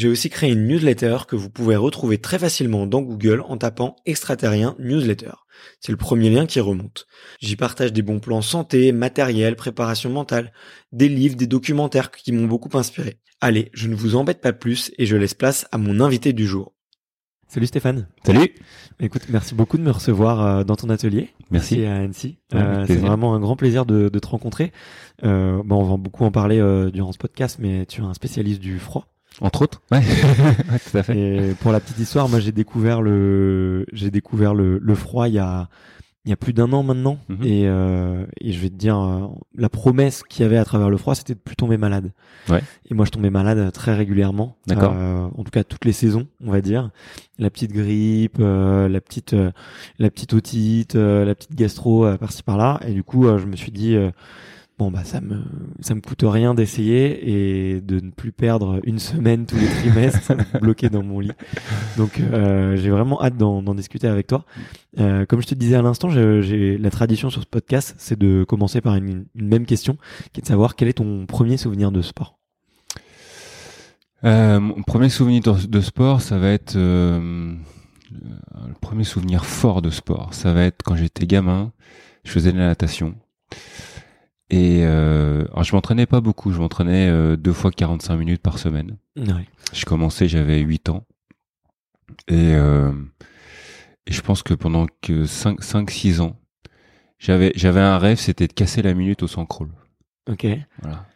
j'ai aussi créé une newsletter que vous pouvez retrouver très facilement dans Google en tapant extraterrien newsletter. C'est le premier lien qui remonte. J'y partage des bons plans santé, matériel, préparation mentale, des livres, des documentaires qui m'ont beaucoup inspiré. Allez, je ne vous embête pas plus et je laisse place à mon invité du jour. Salut Stéphane. Salut. Écoute, merci beaucoup de me recevoir euh, dans ton atelier. Merci. À Annecy. Ouais, Euh, c'est vraiment un grand plaisir de, de te rencontrer. Euh, bon, on va beaucoup en parler euh, durant ce podcast, mais tu es un spécialiste du froid. Entre autres. Ouais. ouais, tout à fait. Et pour la petite histoire, moi j'ai découvert le j'ai découvert le, le froid il y a il y a plus d'un an maintenant Mhm. et, euh, et je vais te dire euh, la promesse qu'il y avait à travers le froid c'était de plus tomber malade. Ouais. Et moi je tombais malade très régulièrement. D'accord. Euh, en tout cas toutes les saisons, on va dire. La petite grippe, euh, la petite euh, la petite otite, euh, la petite gastro euh, par-ci par-là et du coup euh, je me suis dit euh, bon bah ça me me coûte rien d'essayer et de ne plus perdre une semaine tous les trimestres bloqué dans mon lit. Donc euh, j'ai vraiment hâte d'en discuter avec toi. Euh, comme je te disais à l'instant, j'ai la tradition sur ce podcast, c'est de commencer par une, même question, qui est de savoir quel est ton premier souvenir de sport. Euh, mon premier souvenir de, sport, ça va être le premier souvenir fort de sport. Ça va être quand j'étais gamin, je faisais de la natation. Et euh, alors je m'entraînais pas beaucoup, je m'entraînais euh, deux fois 45 minutes par semaine. Ouais. Je commençais, j'avais 8 ans. Et, euh, et je pense que pendant que 5-6 ans, j'avais j'avais un rêve, c'était de casser la minute au 100 crawl. Ok. Voilà.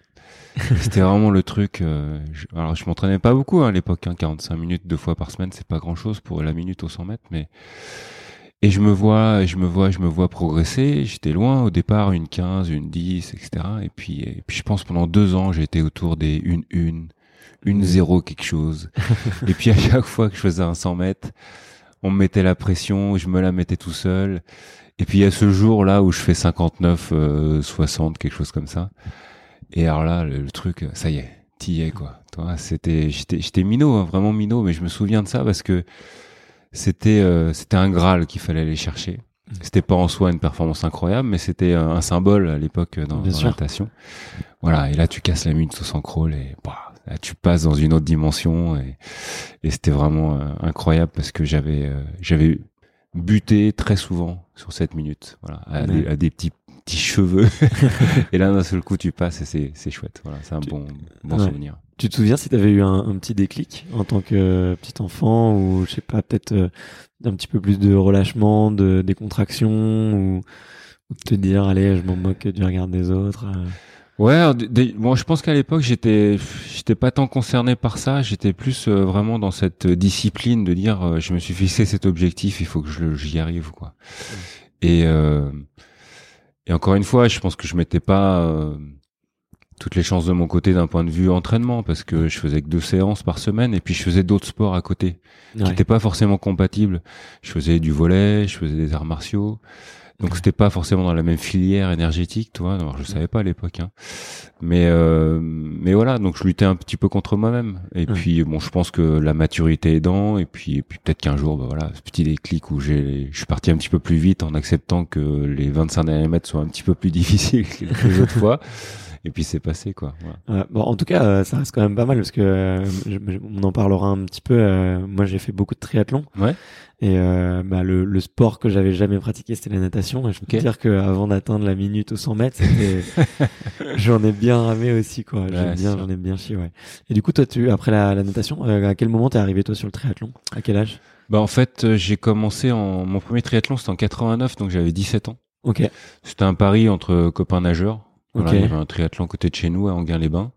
C'était vraiment le truc. euh, je- alors, je m'entraînais pas beaucoup hein, à l'époque. Hein, 45 minutes deux fois par semaine, c'est pas grand chose pour la minute au 100 mètres, mais et je me vois, je me vois, je me vois progresser. J'étais loin au départ, une 15, une 10, etc. Et puis, et puis je pense pendant deux ans, j'étais autour des une une, une zéro quelque chose. et puis à chaque fois que je faisais un 100 mètres, on me mettait la pression, je me la mettais tout seul. Et puis il y a ce jour là où je fais 59, euh, 60, quelque chose comme ça. Et alors là, le, le truc, ça y est, t'y es quoi. Toi, c'était, j'étais, j'étais minot, hein, vraiment minot, mais je me souviens de ça parce que c'était, euh, c'était un graal qu'il fallait aller chercher. C'était pas en soi une performance incroyable, mais c'était un, un symbole à l'époque dans, Bien dans sûr. la natation. Voilà, et là tu casses la minute sous 100 crawl et bah, là tu passes dans une autre dimension et, et c'était vraiment euh, incroyable parce que j'avais, euh, j'avais buté très souvent sur cette minute, voilà, à, Ouais. des, à des petits petits cheveux. et là d'un seul coup tu passes et c'est c'est chouette. Voilà, c'est un Tu- bon bon Ouais. souvenir. Tu te souviens si tu avais eu un, un petit déclic en tant que petit enfant ou je sais pas peut-être euh, un petit peu plus de relâchement, de décontraction ou, ou de te dire allez je m'en moque du regard des autres. euh? Ouais, bon, je pense qu'à l'époque j'étais, j'étais pas tant concerné par ça. J'étais plus euh, vraiment dans cette discipline de dire, euh, je me suis fixé cet objectif, il faut que je j'y arrive, quoi. Et euh, et encore une fois, je pense que je mettais pas toutes les chances de mon côté d'un point de vue entraînement parce que je faisais que deux séances par semaine et puis je faisais d'autres sports à côté qui n'étaient pas forcément compatibles. Je faisais du volet, je faisais des arts martiaux. Donc c'était pas forcément dans la même filière énergétique, tu vois. Alors, je savais pas à l'époque, hein. mais euh, mais voilà. Donc je luttais un petit peu contre moi-même. Et puis bon, je pense que la maturité aidant, et puis, puis peut-être qu'un jour, bah, voilà, ce petit déclic où j'ai, je suis parti un petit peu plus vite en acceptant que les 25 derniers mètres soient un petit peu plus difficiles que les autres fois et puis c'est passé quoi. bon, en tout cas, euh, ça reste quand même pas mal parce que euh, on en parlera un petit peu. Euh, moi, j'ai fait beaucoup de triathlon. Ouais. Et bah, le, le, sport que j'avais jamais pratiqué, c'était la natation. Et je peux dire que avant d'atteindre la minute aux 100 mètres, j'en ai bien ramé aussi quoi. J'aime bien, j'en ai bien chié. Ouais. Et du coup, toi, tu après la, la natation, à quel moment t'es arrivé toi sur le triathlon? À quel âge? Bah en fait, j'ai commencé en mon premier triathlon, c'était en 89, donc j'avais 17 ans. Ok. C'était un pari entre copains nageurs. Voilà, Il y avait un triathlon côté de chez nous à Anguin-les-Bains.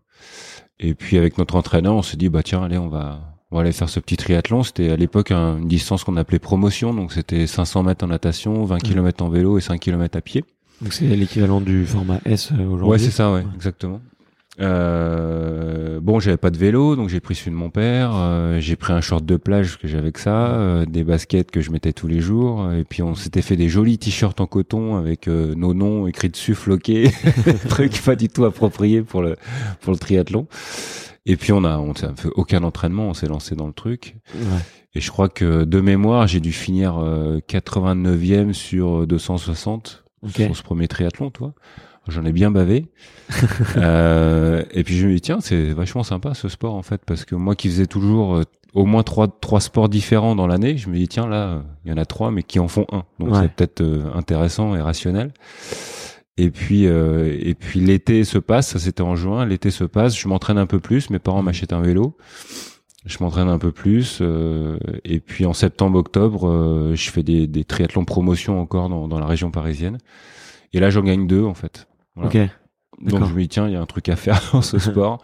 Et puis avec notre entraîneur, on s'est dit bah tiens, allez, on va on va aller faire ce petit triathlon. C'était à l'époque une distance qu'on appelait promotion, donc c'était 500 mètres en natation, 20 km en vélo et 5 km à pied. Donc c'est l'équivalent du format S euh, aujourd'hui. Ouais, c'est ça, ouais, exactement. Euh, bon, j'avais pas de vélo, donc j'ai pris celui de mon père. Euh, j'ai pris un short de plage que j'avais que ça, euh, des baskets que je mettais tous les jours, et puis on s'était fait des jolis t-shirts en coton avec euh, nos noms écrits dessus, floqués, truc pas du tout approprié pour le pour le triathlon. Et puis on a on fait aucun entraînement, on s'est lancé dans le truc. Ouais. Et je crois que de mémoire, j'ai dû finir 89e sur 260 okay. sur ce premier triathlon, toi. J'en ai bien bavé. euh, et puis je me dis tiens, c'est vachement sympa ce sport en fait parce que moi qui faisais toujours euh, au moins trois trois sports différents dans l'année, je me dis tiens là, il y en a trois mais qui en font un. Donc c'est peut-être euh, intéressant et rationnel. Et puis euh, et puis l'été se passe, ça c'était en juin, l'été se passe, je m'entraîne un peu plus, mes parents m'achètent un vélo. Je m'entraîne un peu plus et puis en septembre octobre, je fais des, des triathlons promotion encore dans, dans la région parisienne. Et là, j'en gagne deux en fait. Ok. Donc je me dis tiens, il y a un truc à faire dans ce sport.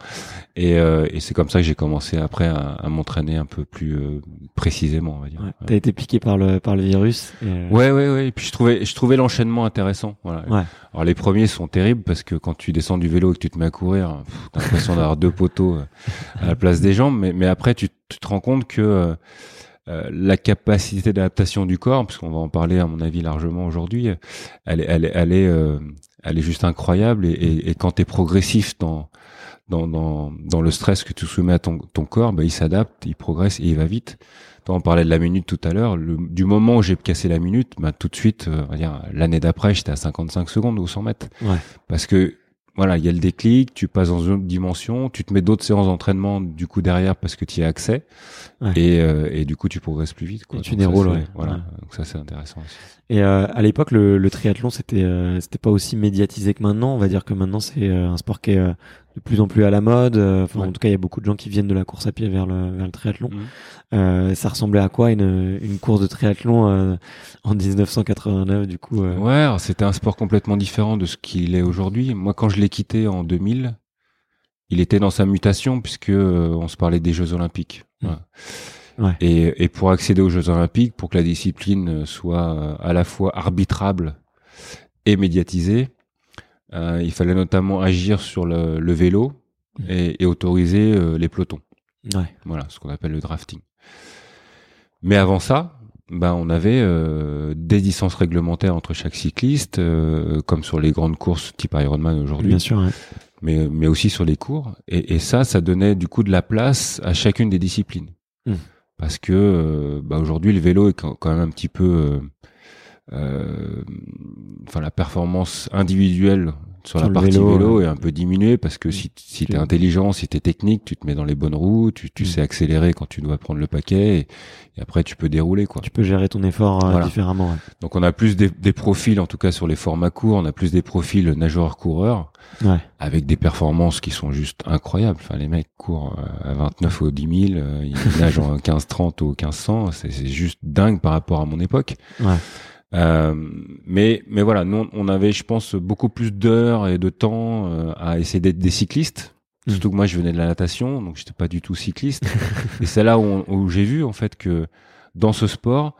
et, euh, et c'est comme ça que j'ai commencé après à, à m'entraîner un peu plus euh, précisément, on va dire. Ouais, T'as été piqué par le par le virus. Et euh... Ouais ouais ouais. Et puis je trouvais je trouvais l'enchaînement intéressant. Voilà. Ouais. Alors les premiers sont terribles parce que quand tu descends du vélo et que tu te mets à courir, t'as l'impression d'avoir deux poteaux euh, à la place des jambes. Mais mais après tu, tu te rends compte que euh, euh, la capacité d'adaptation du corps, parce qu'on va en parler à mon avis largement aujourd'hui, elle, elle, elle est, euh, elle est juste incroyable. Et, et, et quand tu es progressif dans, dans, dans, dans, le stress que tu soumets à ton, ton corps, bah, il s'adapte, il progresse et il va vite. On parlait de la minute tout à l'heure. Du moment où j'ai cassé la minute, bah, tout de suite, euh, on va dire l'année d'après, j'étais à 55 secondes ou 100 mètres. Ouais. Parce que voilà, il y a le déclic, tu passes dans une autre dimension, tu te mets d'autres séances d'entraînement du coup derrière parce que tu y as accès, ouais. et, euh, et du coup tu progresses plus vite. Quoi. Et tu déroules, ouais. Voilà, ouais. donc ça c'est intéressant aussi. Et euh, à l'époque, le, le, triathlon c'était euh, c'était pas aussi médiatisé que maintenant. On va dire que maintenant c'est euh, un sport qui est euh, de plus en plus à la mode. Enfin, en tout cas, il y a beaucoup de gens qui viennent de la course à pied vers le vers le triathlon. Mmh. ça ressemblait à quoi une une course de triathlon en 1989 du coup Ouais, c'était un sport complètement différent de ce qu'il est aujourd'hui. Moi, quand je l'ai quitté en 2000, il était dans sa mutation puisque on se parlait des Jeux Olympiques. Mmh. Voilà. Ouais. Et, et, pour accéder aux Jeux Olympiques, pour que la discipline soit à la fois arbitrable et médiatisée, euh, il fallait notamment agir sur le, le vélo et, et autoriser euh, les pelotons. Ouais. Voilà, ce qu'on appelle le drafting. Mais avant ça, ben on avait euh, des distances réglementaires entre chaque cycliste, comme sur les grandes courses type Ironman aujourd'hui. Bien sûr. Ouais. Mais, mais aussi sur les cours. Et, et, ça, ça donnait du coup de la place à chacune des disciplines. Mmh parce que bah aujourd'hui le vélo est quand même un petit peu enfin la performance individuelle sur, sur la partie vélo, vélo est un peu diminuée parce que si, si tu es intelligent, si tu es technique, tu te mets dans les bonnes roues, tu, tu mmh. sais accélérer quand tu dois prendre le paquet et, et, après tu peux dérouler quoi. Tu peux gérer ton effort euh, voilà. différemment. Ouais. Donc on a plus des, des, profils en tout cas sur les formats courts, on a plus des profils nageurs-coureurs ouais. avec des performances qui sont juste incroyables. Enfin les mecs courent à 29 au 10 000, ils nagent en 15-30 au 1500, c'est juste dingue par rapport à mon époque. Ouais. Euh, mais mais voilà, nous on avait, je pense, beaucoup plus d'heures et de temps euh, à essayer d'être des cyclistes. Mm. Surtout que moi, je venais de la natation, donc j'étais pas du tout cycliste. et c'est là où, où j'ai vu en fait que dans ce sport,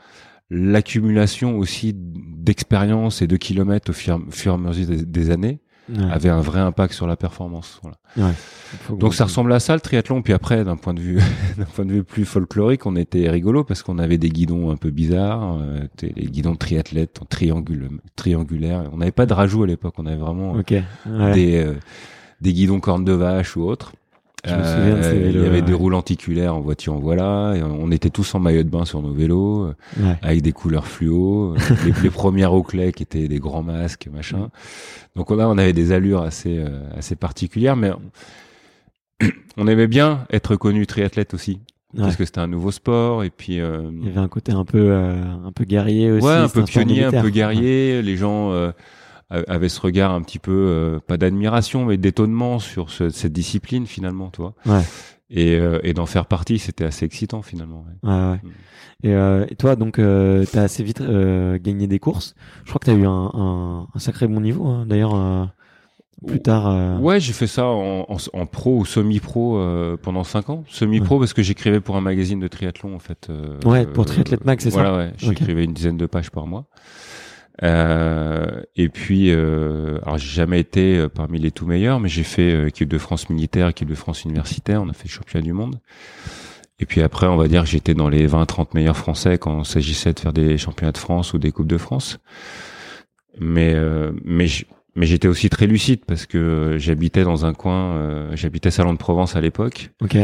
l'accumulation aussi d'expérience et de kilomètres au fur, fur et à mesure des, des années Ouais. avait un vrai impact sur la performance. Voilà. Ouais. Donc ça ressemble à ça le triathlon. Puis après, d'un point de vue, d'un point de vue plus folklorique, on était rigolo parce qu'on avait des guidons un peu bizarres, euh, les guidons triathlètes en triangule, triangulaires. On n'avait pas de rajout à l'époque. On avait vraiment. Ouais. des euh, des guidons cornes de vache ou autres. Je me souviens de ces il y avait des roues lenticulaires en voiture en voilà. Et on était tous en maillot de bain sur nos vélos, euh, Ouais. avec des couleurs fluo. euh, les, les premières Oakley qui étaient des grands masques, machin. Donc là, on avait des allures assez euh, assez particulières, mais on aimait bien être connu triathlète aussi, Ouais. parce que c'était un nouveau sport et puis. euh, Il y avait un côté un peu, euh, un peu guerrier aussi. ouais, un peu pionnier, un peu guerrier. Les gens euh, a- avaient ce regard un petit peu, euh, pas d'admiration, mais d'étonnement sur ce- cette discipline finalement, tu vois. Ouais. Et, euh, et d'en faire partie, c'était assez excitant finalement. ouais. Ouais, ouais. Et, euh, et toi, donc, euh, t'as assez vite euh, gagné des courses. Je crois que t'as eu un, un, un sacré bon niveau. hein. D'ailleurs, euh, plus tard. euh, Ouais, j'ai fait ça en, en, en pro ou semi-pro euh, pendant cinq ans. Semi-pro parce que j'écrivais pour un magazine de triathlon en fait. euh, Ouais, pour Triathlète Mag, c'est ça Voilà, ouais. J'écrivais une dizaine de pages par mois. Euh, et puis, euh, alors j'ai jamais été euh, parmi les tout meilleurs, mais j'ai fait euh, équipe de France militaire, équipe de France universitaire. On a fait le championnat du monde. Et puis après, on va dire que j'étais dans les 20-30 meilleurs français quand il s'agissait de faire des championnats de France ou des coupes de France. Mais euh, mais mais j'étais aussi très lucide parce que j'habitais dans un coin, euh, j'habitais Salon de Provence à l'époque. Ok.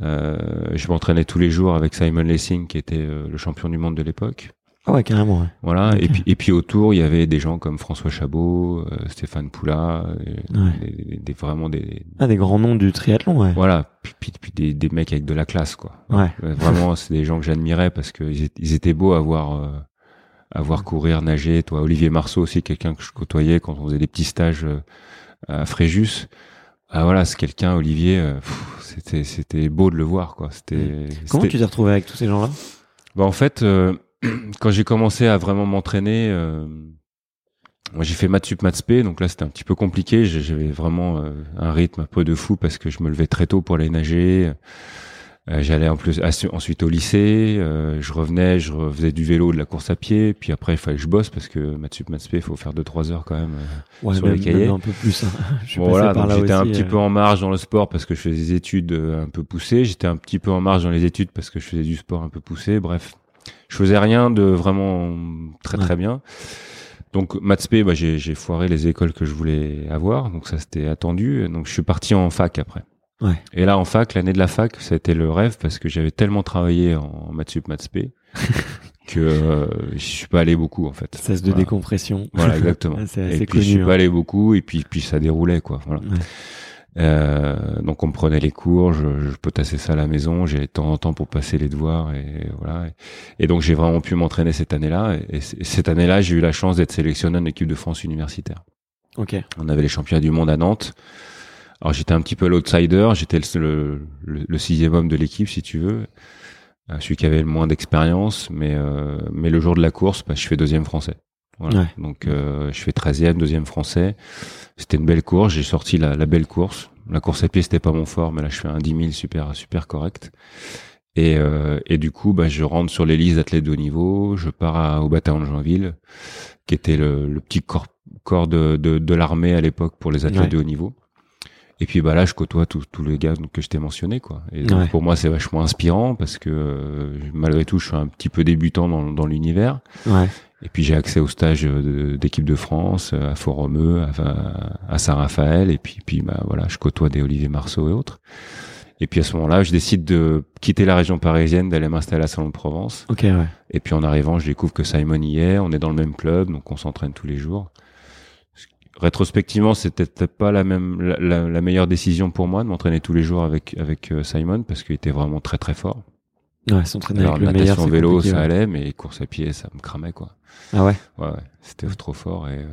Euh, je m'entraînais tous les jours avec Simon Lessing qui était euh, le champion du monde de l'époque. Ah ouais, carrément. Ouais. Voilà. Et puis et puis autour, il y avait des gens comme François Chabot, euh, Stéphane Poula, euh, Ouais. des, vraiment des Ah, des grands noms du triathlon. Ouais. voilà, puis, puis, puis des, des mecs avec de la classe quoi. Ouais. Euh, Vraiment, c'est des gens que j'admirais parce que ils étaient, ils étaient beaux à voir, euh, à voir courir, nager. Toi, Olivier Marceau aussi, quelqu'un que je côtoyais quand on faisait des petits stages à Fréjus. Ah voilà, c'est quelqu'un, Olivier. c'était, c'était beau de le voir quoi. C'était. Comment tu t'es retrouvé avec tous ces gens-là? Bah, en fait, euh, quand j'ai commencé à vraiment m'entraîner, euh, moi j'ai fait maths sup maths donc là c'était un petit peu compliqué. J'avais vraiment euh, un rythme un peu de fou parce que je me levais très tôt pour aller nager. Euh, J'allais en plus ensuite au lycée, euh, je revenais, je faisais du vélo, de la course à pied, puis après il fallait que je bosse parce que maths sup maths il faut faire deux trois heures quand même. Ouais, sur même, les cahiers. même un peu plus. hein. Je Bon, voilà, j'étais un petit peu en marge dans le sport parce que je faisais des études un peu poussées. J'étais un petit peu en marge dans les études parce que je faisais du sport un peu poussé. Bref, je faisais rien de vraiment très très bien. Donc maths bah, j'ai j'ai foiré les écoles que je voulais avoir, donc ça c'était attendu. Donc je suis parti en fac après. Ouais. Et là en fac, l'année de la fac, ça a été le rêve parce que j'avais tellement travaillé en maths sup, maths que euh, je suis pas allé beaucoup en fait. Cesse de Voilà. décompression. Voilà, exactement. C'est et puis je suis connu, pas hein. allé beaucoup, et puis puis ça déroulait quoi. Voilà. Ouais. Euh, donc on me prenait les cours, je, je potassais ça à la maison, j'ai de temps en temps pour passer les devoirs et voilà. Et, et donc j'ai vraiment pu m'entraîner cette année-là. Et, cette année-là, j'ai eu la chance d'être sélectionné en équipe de France universitaire. Ok. On avait les championnats du monde à Nantes. Alors j'étais un petit peu l'outsider, j'étais le, le, le- le sixième homme de l'équipe si tu veux, Euh, celui qui avait le moins d'expérience, mais euh, mais le jour de la course, bah, je fais deuxième français. Voilà. Ouais. Donc euh, je fais treizième, deuxième français. C'était une belle course, j'ai sorti la, la belle course. La course à pied c'était pas mon fort, mais là je fais un 10 000 super super correct. Et, euh, et du coup, bah, je rentre sur les listes d'athlètes de haut niveau. Je pars à- au bataillon de Joinville, qui était le, le petit corps, corps de, de, de l'armée à l'époque pour les athlètes Ouais. de haut niveau. Et puis bah là, je côtoie tous tous les gars que je t'ai mentionné quoi. Et donc, Ouais. pour moi, c'est vachement inspirant parce que euh, malgré tout, je suis un petit peu débutant dans, dans l'univers. Ouais. Et puis j'ai accès au stage d'équipe de France à Fort-Romeu, à, à Saint-Raphaël, et puis puis bah voilà, je côtoie des Olivier Marceau et autres. Et puis à ce moment-là, je décide de quitter la région parisienne, d'aller m'installer à Salon de Provence. Ok, ouais. Et puis en arrivant, je découvre que Simon y est, on est dans le même club, donc on s'entraîne tous les jours. Rétrospectivement, c'était peut-être pas la même la, la- la meilleure décision pour moi de m'entraîner tous les jours avec avec euh, Simon parce qu'il était vraiment très très fort. Ouais, s'entraîner Alors avec le meilleur, c'est vélo, ça ouais. allait, mais course à pied, ça me cramait quoi. Ah ouais? Ouais, c'était trop fort et euh,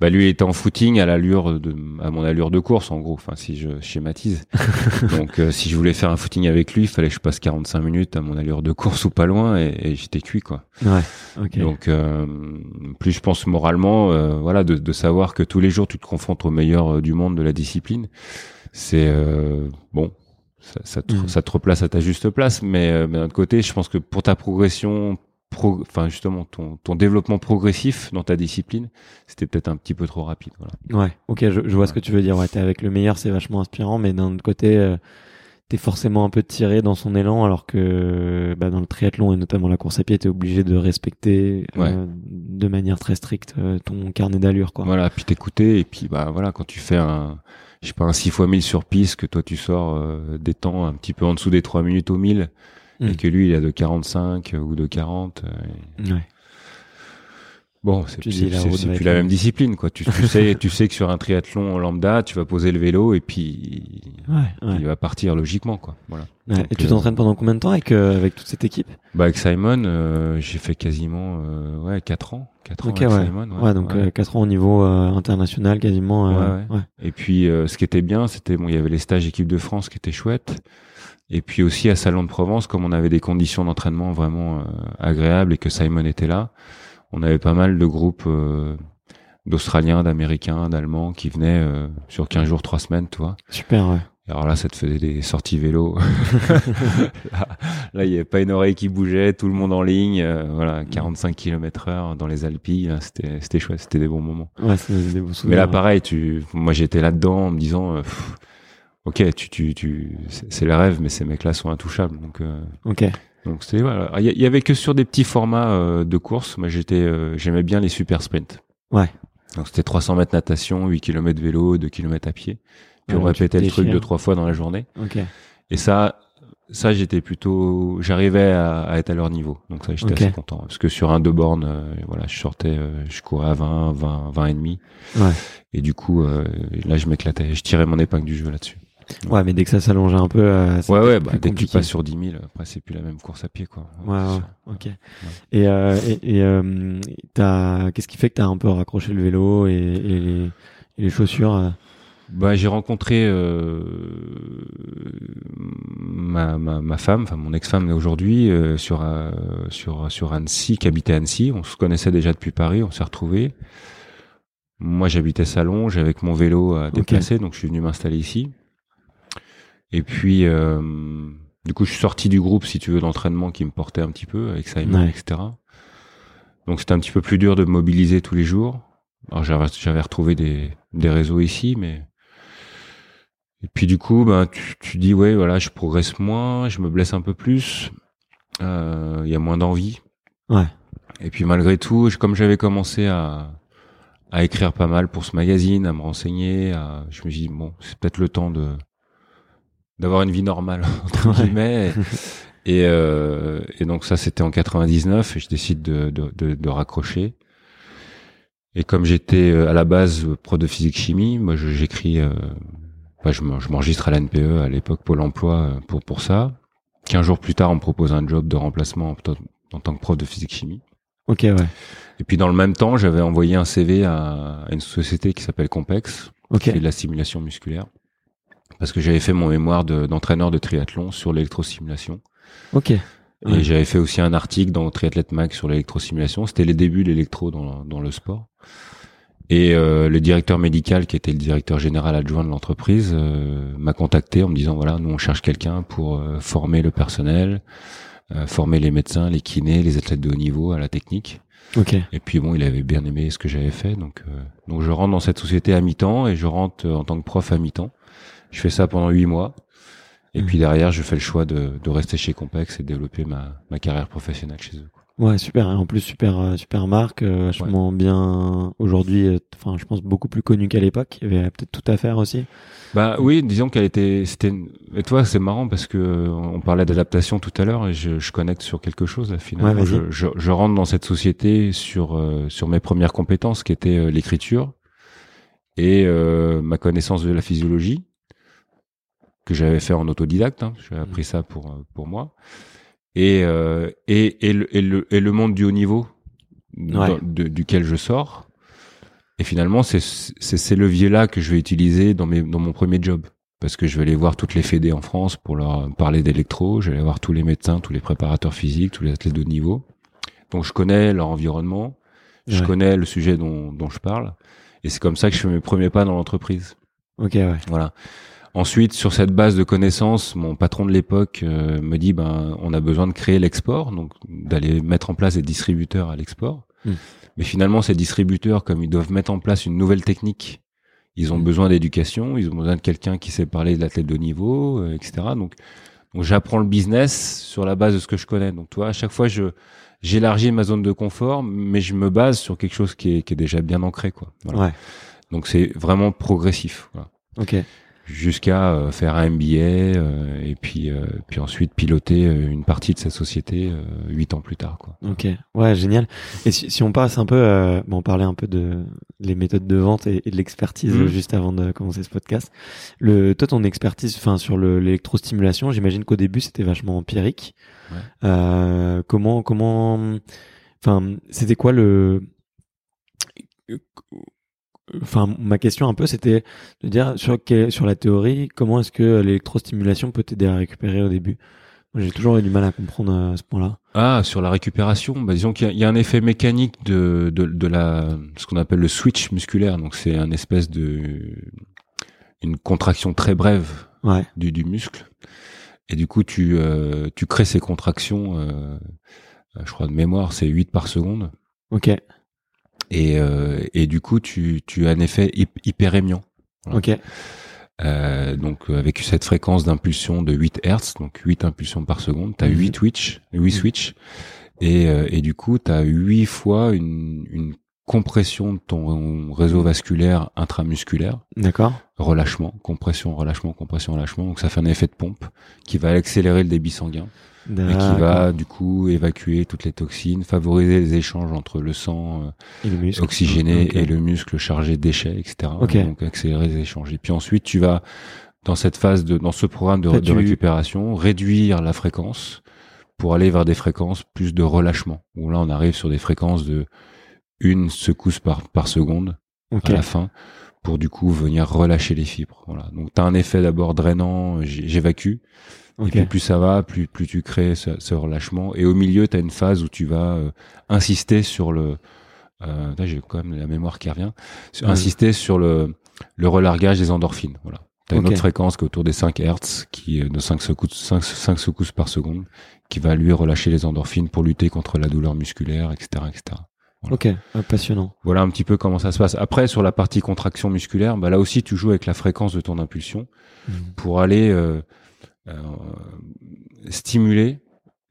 bah lui il était en footing à l'allure de à mon allure de course en gros enfin si je schématise donc euh, si je voulais faire un footing avec lui il fallait que je passe 45 minutes à mon allure de course ou pas loin et, et j'étais cuit quoi Ouais. Ok. donc euh, plus je pense moralement euh, voilà de, de savoir que tous les jours tu te confrontes au meilleur euh, du monde de la discipline c'est euh, bon ça, ça, te, ça te replace à ta juste place mais, euh, mais d'un autre côté je pense que pour ta progression pro, enfin justement ton, ton développement progressif dans ta discipline c'était peut-être un petit peu trop rapide voilà Ouais. Ok, je, je vois ce que tu veux dire. Ouais, t'es avec le meilleur, c'est vachement inspirant, mais d'un autre côté, euh, t'es forcément un peu tiré dans son élan, alors que bah, dans le triathlon et notamment la course à pied, t'es obligé de respecter euh, de manière très stricte euh, ton carnet d'allure, quoi. Voilà, puis t'écouter, et puis bah voilà, quand tu fais un, je sais pas, un 6 fois 1000 sur piste, que toi tu sors euh, des temps un petit peu en dessous des 3 minutes au 1000, Mm. et que lui il a de 45 ou de 40, euh, Ouais. Bon, c'est la plus la même discipline, quoi. Tu, tu sais, tu sais que sur un triathlon lambda, tu vas poser le vélo et puis Ouais, ouais. il va partir logiquement, quoi. Voilà. Ouais. Donc, Et tu euh, t'entraînes pendant combien de temps avec, euh, avec toute cette équipe? Bah avec Simon, euh, j'ai fait quasiment euh, ouais 4 ans, 4 ans avec. Simon. Ouais, donc. 4 ans au niveau international quasiment. Et puis, ce qui était bien, c'était bon, il y avait les stages équipe de France qui étaient chouettes. Et puis aussi à Salon de Provence, comme on avait des conditions d'entraînement vraiment agréables et que Simon était là, on avait pas mal de groupes euh, d'Australiens, d'Américains, d'Allemands qui venaient euh, sur 15 jours, 3 semaines, tu vois. Super, ouais. Alors là, ça te faisait des sorties vélo. là, il y avait pas une oreille qui bougeait, tout le monde en ligne, euh, voilà, 45 km heure dans les Alpilles, c'était c'était chouette, c'était des bons moments. Ouais, c'est des Mais souvenirs. là, pareil, tu, moi, j'étais là-dedans en me disant, euh, pff, ok, tu, tu, tu, c'est les rêves, mais ces mecs-là sont intouchables. Donc, euh, Ok. Donc c'était voilà. Il y, il y avait que sur des petits formats euh, de course. Moi, j'étais, euh, j'aimais bien les super sprints. Ouais. Donc c'était 300 mètres natation, 8 km vélo, 2 km à pied. Puis Ouais, on répétait le truc deux trois fois dans la journée. Ok. Et ça, ça j'étais plutôt, j'arrivais à, à être à leur niveau. Donc ça, j'étais assez content parce que sur un deux bornes, euh, voilà, je sortais, je courais à 20, 20, 20 et demi. Ouais. Et du coup, là, je m'éclatais. Je tirais mon épingle du jeu là-dessus. Ouais, mais dès que ça s'allonge un peu, euh, Ouais, ouais, bah, dès que tu passes sur 10 000, après, c'est plus la même course à pied, quoi. Ouais, ok. Et, euh, et, et euh, t'as, qu'est-ce qui fait que t'as un peu raccroché le vélo et, et, les, et les chaussures Bah, j'ai rencontré ma, ma, ma femme, enfin mon ex-femme aujourd'hui, sur, sur, sur Annecy, qui habitait Annecy. On se connaissait déjà depuis Paris, on s'est retrouvés. Moi, j'habitais Salon, j'avais avec mon vélo à déplacer, donc je suis venu m'installer ici. Et puis, euh, du coup, je suis sorti du groupe, si tu veux, d'entraînement qui me portait un petit peu, avec Simon, Ouais. etc. Donc, c'était un petit peu plus dur de me mobiliser tous les jours. Alors, j'avais, j'avais retrouvé des, des réseaux ici, mais... Et puis, du coup, ben, tu, tu dis, ouais, voilà, je progresse moins, je me blesse un peu plus, euh, il y a moins d'envie. Ouais. Et puis, malgré tout, je- comme j'avais commencé à, à écrire pas mal pour ce magazine, à me renseigner, à, je me dis, bon, c'est peut-être le temps de d'avoir une vie normale, entre guillemets. Et, euh, et donc ça, c'était en 99, et je décide de, de, de, de raccrocher. Et comme j'étais euh, à la base euh, pro de physique-chimie, moi je- j'écris, euh, enfin, je m'en- je m'enregistre à l'NPE à l'époque Pôle Emploi euh, pour pour ça. Quinze jours plus tard, on me propose un job de remplacement en, en tant que prof de physique-chimie. Ok, ouais. Et puis dans le même temps, j'avais envoyé un CV à, à une société qui s'appelle Compex, Ok. qui fait de la simulation musculaire, parce que j'avais fait mon mémoire de- d'entraîneur de, triathlon sur l'électrostimulation. Ok. Et Ouais. j'avais fait aussi un article dans Triathlète Mag sur l'électrosimulation. C'était les débuts de l'électro dans, dans le sport. Et euh, le directeur médical, qui était le directeur général adjoint de l'entreprise, euh, m'a contacté en me disant voilà, nous on cherche quelqu'un pour euh, former le personnel, euh, former les médecins, les kinés, les athlètes de haut niveau à la technique. Ok. Et puis bon, il avait bien aimé ce que j'avais fait, donc euh, donc je rentre dans cette société à mi-temps et je rentre euh, en tant que prof à mi-temps. Je fais ça pendant huit mois. Et puis derrière, je fais le choix de, de rester chez Compex et de développer ma, ma carrière professionnelle chez eux. quoi. Ouais, super. Et en plus, super, euh, super marque, euh, vachement bien aujourd'hui. euh, Enfin, je pense beaucoup plus connue qu'à l'époque. Il y avait peut-être tout à faire aussi. Bah oui, disons qu'elle était, c'était, et toi c'est marrant parce que on parlait d'adaptation tout à l'heure et je, je connecte sur quelque chose là finalement. Ouais, je, je, je rentre dans cette société sur euh, sur mes premières compétences qui étaient euh, l'écriture et euh, ma connaissance de la physiologie que j'avais fait en autodidacte. Hein, j'avais appris ça pour euh, pour moi et euh, et et le, et le et le monde du haut niveau dans- Ouais. de- duquel je sors Et finalement, c'est ces leviers-là que je vais utiliser dans, mes, dans mon premier job. Parce que je vais aller voir toutes les fédés en France pour leur parler d'électro. Je vais aller voir tous les médecins, tous les préparateurs physiques, tous les athlètes de haut niveau. Donc je connais leur environnement, je connais le sujet dont, dont je parle. Et c'est comme ça que je fais mes premiers pas dans l'entreprise. Ok, ouais. Voilà. Ensuite, sur cette base de connaissances, mon patron de l'époque euh, me dit ben on a besoin de créer l'export, donc d'aller mettre en place des distributeurs à l'export. Hmm. Mais finalement, ces distributeurs, comme ils doivent mettre en place une nouvelle technique, ils ont hmm. besoin d'éducation, ils ont besoin de quelqu'un qui sait parler de l'athlète de niveau, euh, etc. Donc, donc j'apprends le business sur la base de ce que je connais. Donc, toi, à chaque fois, je j'élargis ma zone de confort, mais je me base sur quelque chose qui est, qui est déjà bien ancré, quoi. Voilà. Ouais. Donc, c'est vraiment progressif. Voilà. Ok jusqu'à euh, faire un MBA euh, et puis euh, puis ensuite piloter une partie de sa société huit ans plus tard quoi. Ok, ouais, génial. Et si, si on passe un peu, bon, on parlait un peu de les méthodes de vente et, de l'expertise mmh. juste avant de commencer ce podcast. Le toi ton expertise, enfin sur l'électrostimulation, j'imagine qu'au début c'était vachement empirique. Ouais. comment comment, enfin c'était quoi le enfin ma question un peu c'était de dire sur sur la théorie comment est-ce que l'électrostimulation peut t'aider à récupérer au début? J'ai toujours eu du mal à comprendre à euh, ce point-là. Ah sur la récupération. Bah, disons qu'il y, a un effet mécanique de de, de la ce qu'on appelle le switch musculaire. Donc c'est un espèce de une contraction très brève du, du muscle. Et du coup tu euh, tu crées ces contractions euh, je crois de mémoire c'est 8 par seconde. Ok et, euh, et du coup tu, tu as un effet hyperémiant. Ok. Euh, donc avec cette fréquence d'impulsion de 8 Hertz, donc 8 impulsions par seconde, tu as 8 switches, 8 switches, et, euh, et du coup tu as 8 fois une, une compression de ton réseau vasculaire intramusculaire. D'accord. Relâchement, compression, relâchement, compression, relâchement. Donc ça fait un effet de pompe qui va accélérer le débit sanguin et qui va du coup évacuer toutes les toxines, favoriser les échanges entre le sang euh, oxygéné et le muscle chargé de déchets, etc. Donc accélérer les échanges. Et puis ensuite, tu vas dans cette phase de dans ce programme de, de récupération réduire la fréquence pour aller vers des fréquences plus de relâchement. Où là, on arrive sur des fréquences de une secousse par par seconde à la fin pour du coup venir relâcher les fibres. Voilà. Donc tu as un effet d'abord drainant, j'évacue. Et puis plus ça va, plus plus tu crées ce, relâchement. Et au milieu, tu as une phase où tu vas euh, insister sur le. Euh, j'ai quand même la mémoire qui revient. Insister sur le le relargage des endorphines. Voilà. T'as une autre fréquence qui est autour des 5 Hertz, qui est de 5 secousses, 5, 5 secousses par seconde, qui va lui relâcher les endorphines pour lutter contre la douleur musculaire, etc., etc. Ok, passionnant. Voilà un petit peu comment ça se passe. Après, sur la partie contraction musculaire, bah là aussi, tu joues avec la fréquence de ton impulsion mmh. pour aller euh, stimuler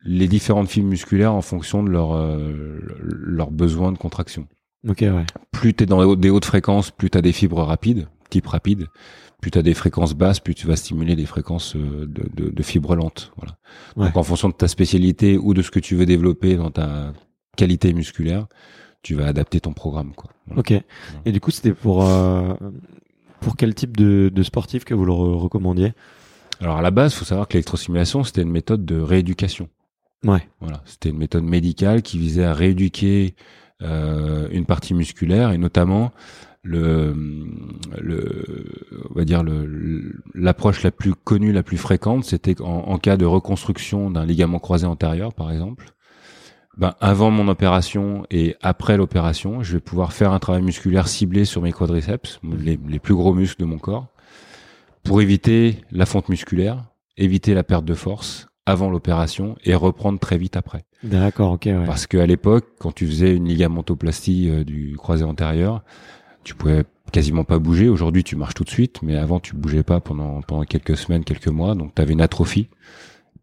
les différentes fibres musculaires en fonction de leur euh, leurs besoins de contraction. Ok, ouais. Plus tu es dans des hautes fréquences, plus tu as des fibres rapides, type rapide. Plus tu as des fréquences basses, plus tu vas stimuler des fréquences euh, de, de, de fibres lentes. Voilà. Donc en fonction de ta spécialité ou de ce que tu veux développer dans ta qualité musculaire, tu vas adapter ton programme. Quoi. Ok. Et du coup, c'était pour euh, pour quel type de, de sportif que vous le recommandiez? Alors à la base, il faut savoir que l'électrostimulation, c'était une méthode de rééducation. Ouais. Voilà, c'était une méthode médicale qui visait à rééduquer euh, une partie musculaire et notamment le, le on va dire le l'approche la plus connue, la plus fréquente, c'était en, en, cas de reconstruction d'un ligament croisé antérieur, par exemple. Ben, avant mon opération et après l'opération, je vais pouvoir faire un travail musculaire ciblé sur mes quadriceps, les, les plus gros muscles de mon corps, pour éviter la fonte musculaire, éviter la perte de force avant l'opération et reprendre très vite après. D'accord, ok. Ouais. Parce qu'à l'époque, quand tu faisais une ligamentoplastie euh, du croisé antérieur, tu pouvais quasiment pas bouger. Aujourd'hui, tu marches tout de suite, mais avant, tu bougeais pas pendant pendant quelques semaines, quelques mois. Donc, tu avais une atrophie.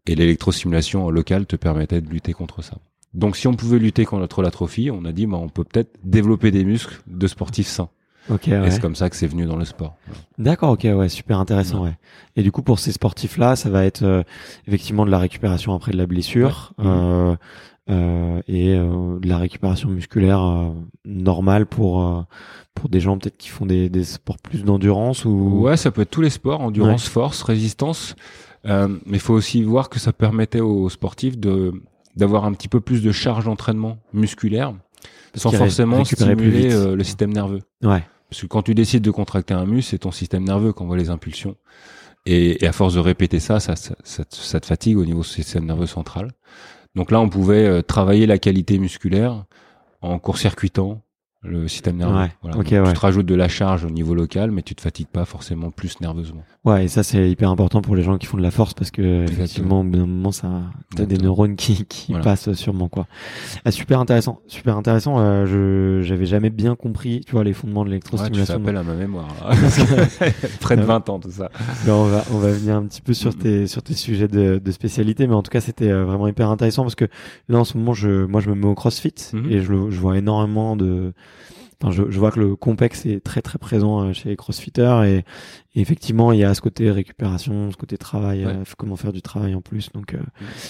Et l'électrostimulation locale te permettait de lutter contre ça. Donc, si on pouvait lutter contre l'atrophie, on a dit, bah, on peut peut-être développer des muscles de sportifs sains. Ok. Et c'est comme ça que c'est venu dans le sport. D'accord, ok, ouais, super intéressant, ouais. Et du coup, pour ces sportifs-là, ça va être euh, effectivement de la récupération après de la blessure euh, euh, et euh, de la récupération musculaire euh, normale pour pour des gens peut-être qui font des, des sports plus d'endurance ou. Ouais, ça peut être tous les sports, endurance, force, résistance. mais il faut aussi voir que ça permettait aux sportifs de d'avoir un petit peu plus de charge d'entraînement musculaire sans forcément plus stimuler euh, le système nerveux. Ouais. Parce que quand tu décides de contracter un muscle, c'est ton système nerveux qui envoie les impulsions. Et, à force de répéter ça, ça, ça, ça te fatigue au niveau du système nerveux central. Donc là, on pouvait euh, travailler la qualité musculaire en court-circuitant le système nerveux. Ouais, Voilà. ok, Donc, ouais. Tu te rajoutes de la charge au niveau local, mais tu te fatigues pas forcément plus nerveusement. Ouais, et ça c'est hyper important pour les gens qui font de la force parce que Exactement. effectivement au bout d'un moment ça t'as des neurones qui, qui Voilà. passent sûrement quoi. Ah, super intéressant, super intéressant. Euh, je j'avais jamais bien compris, tu vois, les fondements de Ouais, tu l'électrostimulation. à ma mémoire. Près de 20 ans, tout ça. Là, on va on va venir un petit peu sur tes sur tes sujets de, de spécialité, mais en tout cas c'était euh, vraiment hyper intéressant parce que là en ce moment je moi je me mets au CrossFit Mhm. et je, je vois énormément de Enfin, je, je vois que le complexe est très très présent euh, chez les crossfitters et, et effectivement il y a ce côté récupération, ce côté travail, Ouais. euh, comment faire du travail en plus. Donc euh,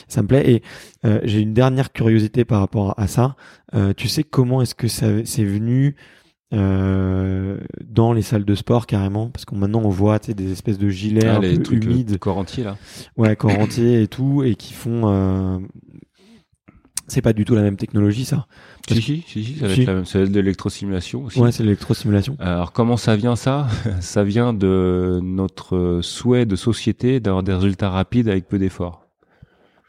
ça me plaît. Et euh, j'ai une dernière curiosité par rapport à ça. Euh, tu sais comment est-ce que ça c'est venu euh, dans les salles de sport carrément? Parce qu'on maintenant on voit des espèces de gilets Ah, un les peu trucs humides corps entier, là. ouais corps entier et tout et qui font euh, c'est pas du tout la même technologie ça Si, si, si, si, ça va Si. être la même. Être de l'électrostimulation aussi. ouais c'est l'électrostimulation Alors comment ça vient ça Ça vient de notre souhait de société d'avoir des résultats rapides avec peu d'efforts.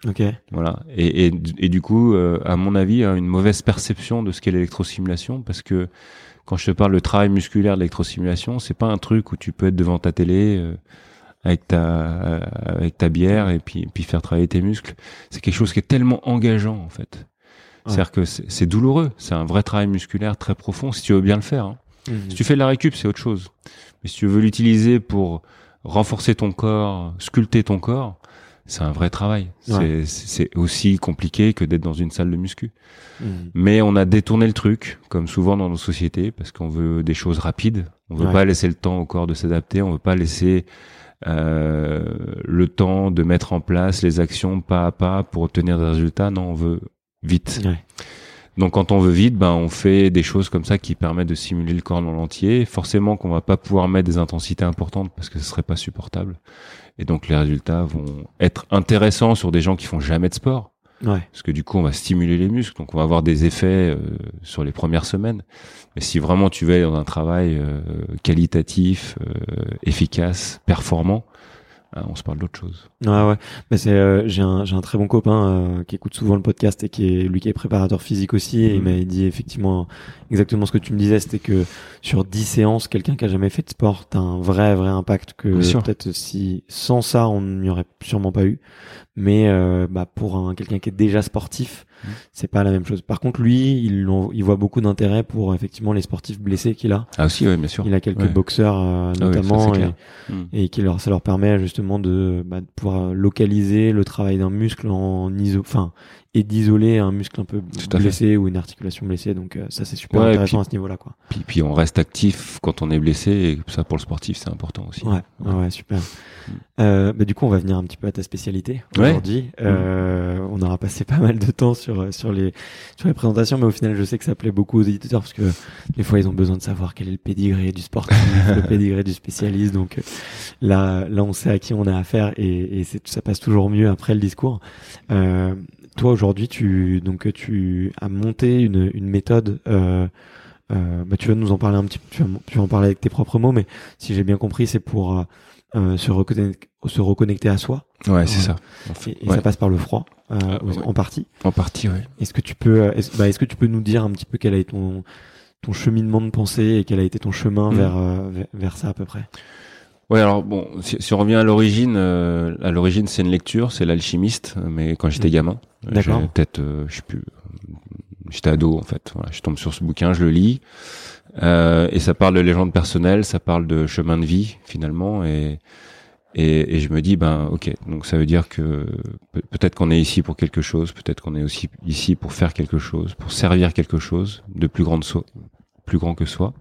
ok Voilà. Et, et, et du coup, euh, à mon avis, hein, une mauvaise perception de ce qu'est l'électrostimulation, parce que quand je te parle de travail musculaire de l'électrostimulation, c'est pas un truc où tu peux être devant ta télé euh, avec ta avec ta bière et puis puis faire travailler tes muscles. C'est quelque chose qui est tellement engageant en fait. Ouais. C'est-à-dire que c'est douloureux. C'est un vrai travail musculaire très profond si tu veux bien le faire. hein. Mhm. Si tu fais de la récup, c'est autre chose. Mais si tu veux l'utiliser pour renforcer ton corps, sculpter ton corps, c'est un vrai travail. Ouais. C'est- aussi compliqué que d'être dans une salle de muscu. Mhm. Mais on a détourné le truc, comme souvent dans nos sociétés, parce qu'on veut des choses rapides. On veut Ouais. pas laisser le temps au corps de s'adapter. On veut pas laisser le temps de mettre en place les actions pas à pas pour obtenir des résultats. Non, on veut vite. Ouais. Donc quand on veut vite, ben on fait des choses comme ça qui permettent de simuler le corps dans l'entier. Forcément qu'on va pas pouvoir mettre des intensités importantes parce que ce serait pas supportable. Et donc les résultats vont être intéressants sur des gens qui font jamais de sport Ouais. parce que du coup on va stimuler les muscles, donc on va avoir des effets euh, sur les premières semaines. Mais si vraiment tu veux dans un travail euh, qualitatif, euh, efficace, performant, hein, on se parle d'autre chose. Ouais, ouais. Mais c'est, euh, j'ai un, j'ai un très bon copain euh, qui écoute souvent le podcast et qui est lui qui est préparateur physique aussi. Et il Mhm. m'a dit effectivement exactement ce que tu me disais, c'était que sur 10 séances, quelqu'un qui a jamais fait de sport, t'as un vrai, vrai impact que peut-être si sans ça, on n'y aurait sûrement pas eu. Mais euh, bah, pour un quelqu'un qui est déjà sportif, Mhm. c'est pas la même chose. Par contre, lui, il, il voit beaucoup d'intérêt pour effectivement les sportifs blessés qu'il a. Ah aussi, oui, bien sûr. Il a quelques Ouais. boxeurs euh, Ah oui, ça, notamment. et- clair. Mm. et qui leur ça leur permet justement de, bah, de pouvoir localiser le travail d'un muscle en iso enfin et d'isoler un muscle un peu blessé ou une articulation blessée. Donc euh, ça c'est super Ouais, intéressant puis- à ce niveau là quoi. Puis, puis on reste actif quand on est blessé, et ça pour le sportif c'est important aussi. ouais ouais, ouais, super. Euh, bah, du coup on va venir un petit peu à ta spécialité aujourd'hui. Euh, on aura passé pas mal de temps sur sur les sur les présentations mais au final je sais que ça plaît beaucoup aux éditeurs parce que des fois ils ont besoin de savoir quel est le pédigré du sportif le pédigré du spécialiste. Donc là là on sait à qui on a affaire et, ça passe toujours mieux après le discours. Euh, toi aujourd'hui tu donc tu as monté une, une méthode euh, euh, bah, tu vas nous en parler un petit peu tu vas, tu vas en parler avec tes propres mots mais si j'ai bien compris c'est pour euh, euh, se, reconnecter, se reconnecter à soi Ouais, c'est ça. Et, et ouais. ça passe par le froid euh, Ah, ouais. en partie En partie, ouais. est-ce que tu peux est-ce, bah, est-ce que tu peux nous dire un petit peu quel a été ton ton cheminement de pensée et quel a été ton chemin vers, euh, vers vers ça à peu près? Ouais, alors bon, si, si on revient à l'origine, euh, à l'origine c'est une lecture, c'est l'alchimiste, mais quand j'étais Mhm. gamin, D'accord. J'avais peut-être, euh, je sais plus, j'étais ado en fait. Voilà, je tombe sur ce bouquin, je le lis, euh, et ça parle de légende personnelle, ça parle de chemin de vie finalement, et et, et je me dis ben ok, donc ça veut dire que pe- peut-être qu'on est ici pour quelque chose, peut-être qu'on est aussi ici pour faire quelque chose, pour servir quelque chose de plus grand, de soi, plus grand que soi.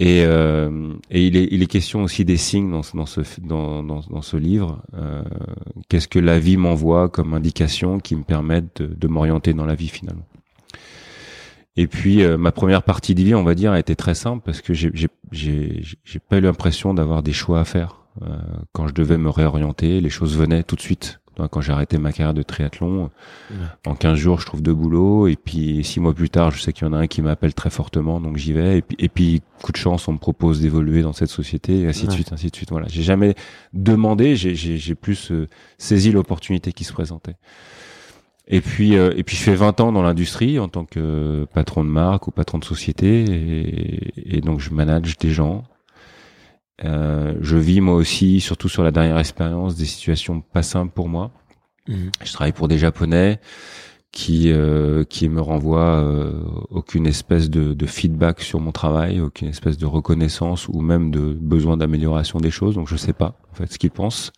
Et, euh, il, est, question aussi des signes dans, ce- livre. Euh, Qu'est-ce que la vie m'envoie comme indication qui me permettent de, m'orienter dans la vie finalement? Et puis euh, ma première partie de vie, on va dire, a été très simple parce que j'ai pas eu l'impression d'avoir des choix à faire. Quand je devais me réorienter, les choses venaient tout de suite Quand j'ai arrêté ma carrière de triathlon, en 15 jours, je trouve deux boulots. Et puis, six mois plus tard, je sais qu'il y en a un qui m'appelle très fortement, donc j'y vais. Et puis, et puis, coup de chance, on me propose d'évoluer dans cette société, et ainsi de suite, ainsi de suite. Voilà. J'ai jamais demandé, j'ai plus euh, saisi l'opportunité qui se présentait. Et puis, euh, et puis je fais 20 ans dans l'industrie en tant que patron de marque ou patron de société, et, et donc je manage des gens. Euh, je vis moi aussi, surtout sur la dernière expérience, des situations pas simples pour moi. Mhm. Je travaille pour des Japonais qui euh, qui me renvoient euh, aucune espèce de, de, feedback sur mon travail, aucune espèce de reconnaissance ou même de besoin d'amélioration des choses. Donc je sais pas en fait ce qu'ils pensent.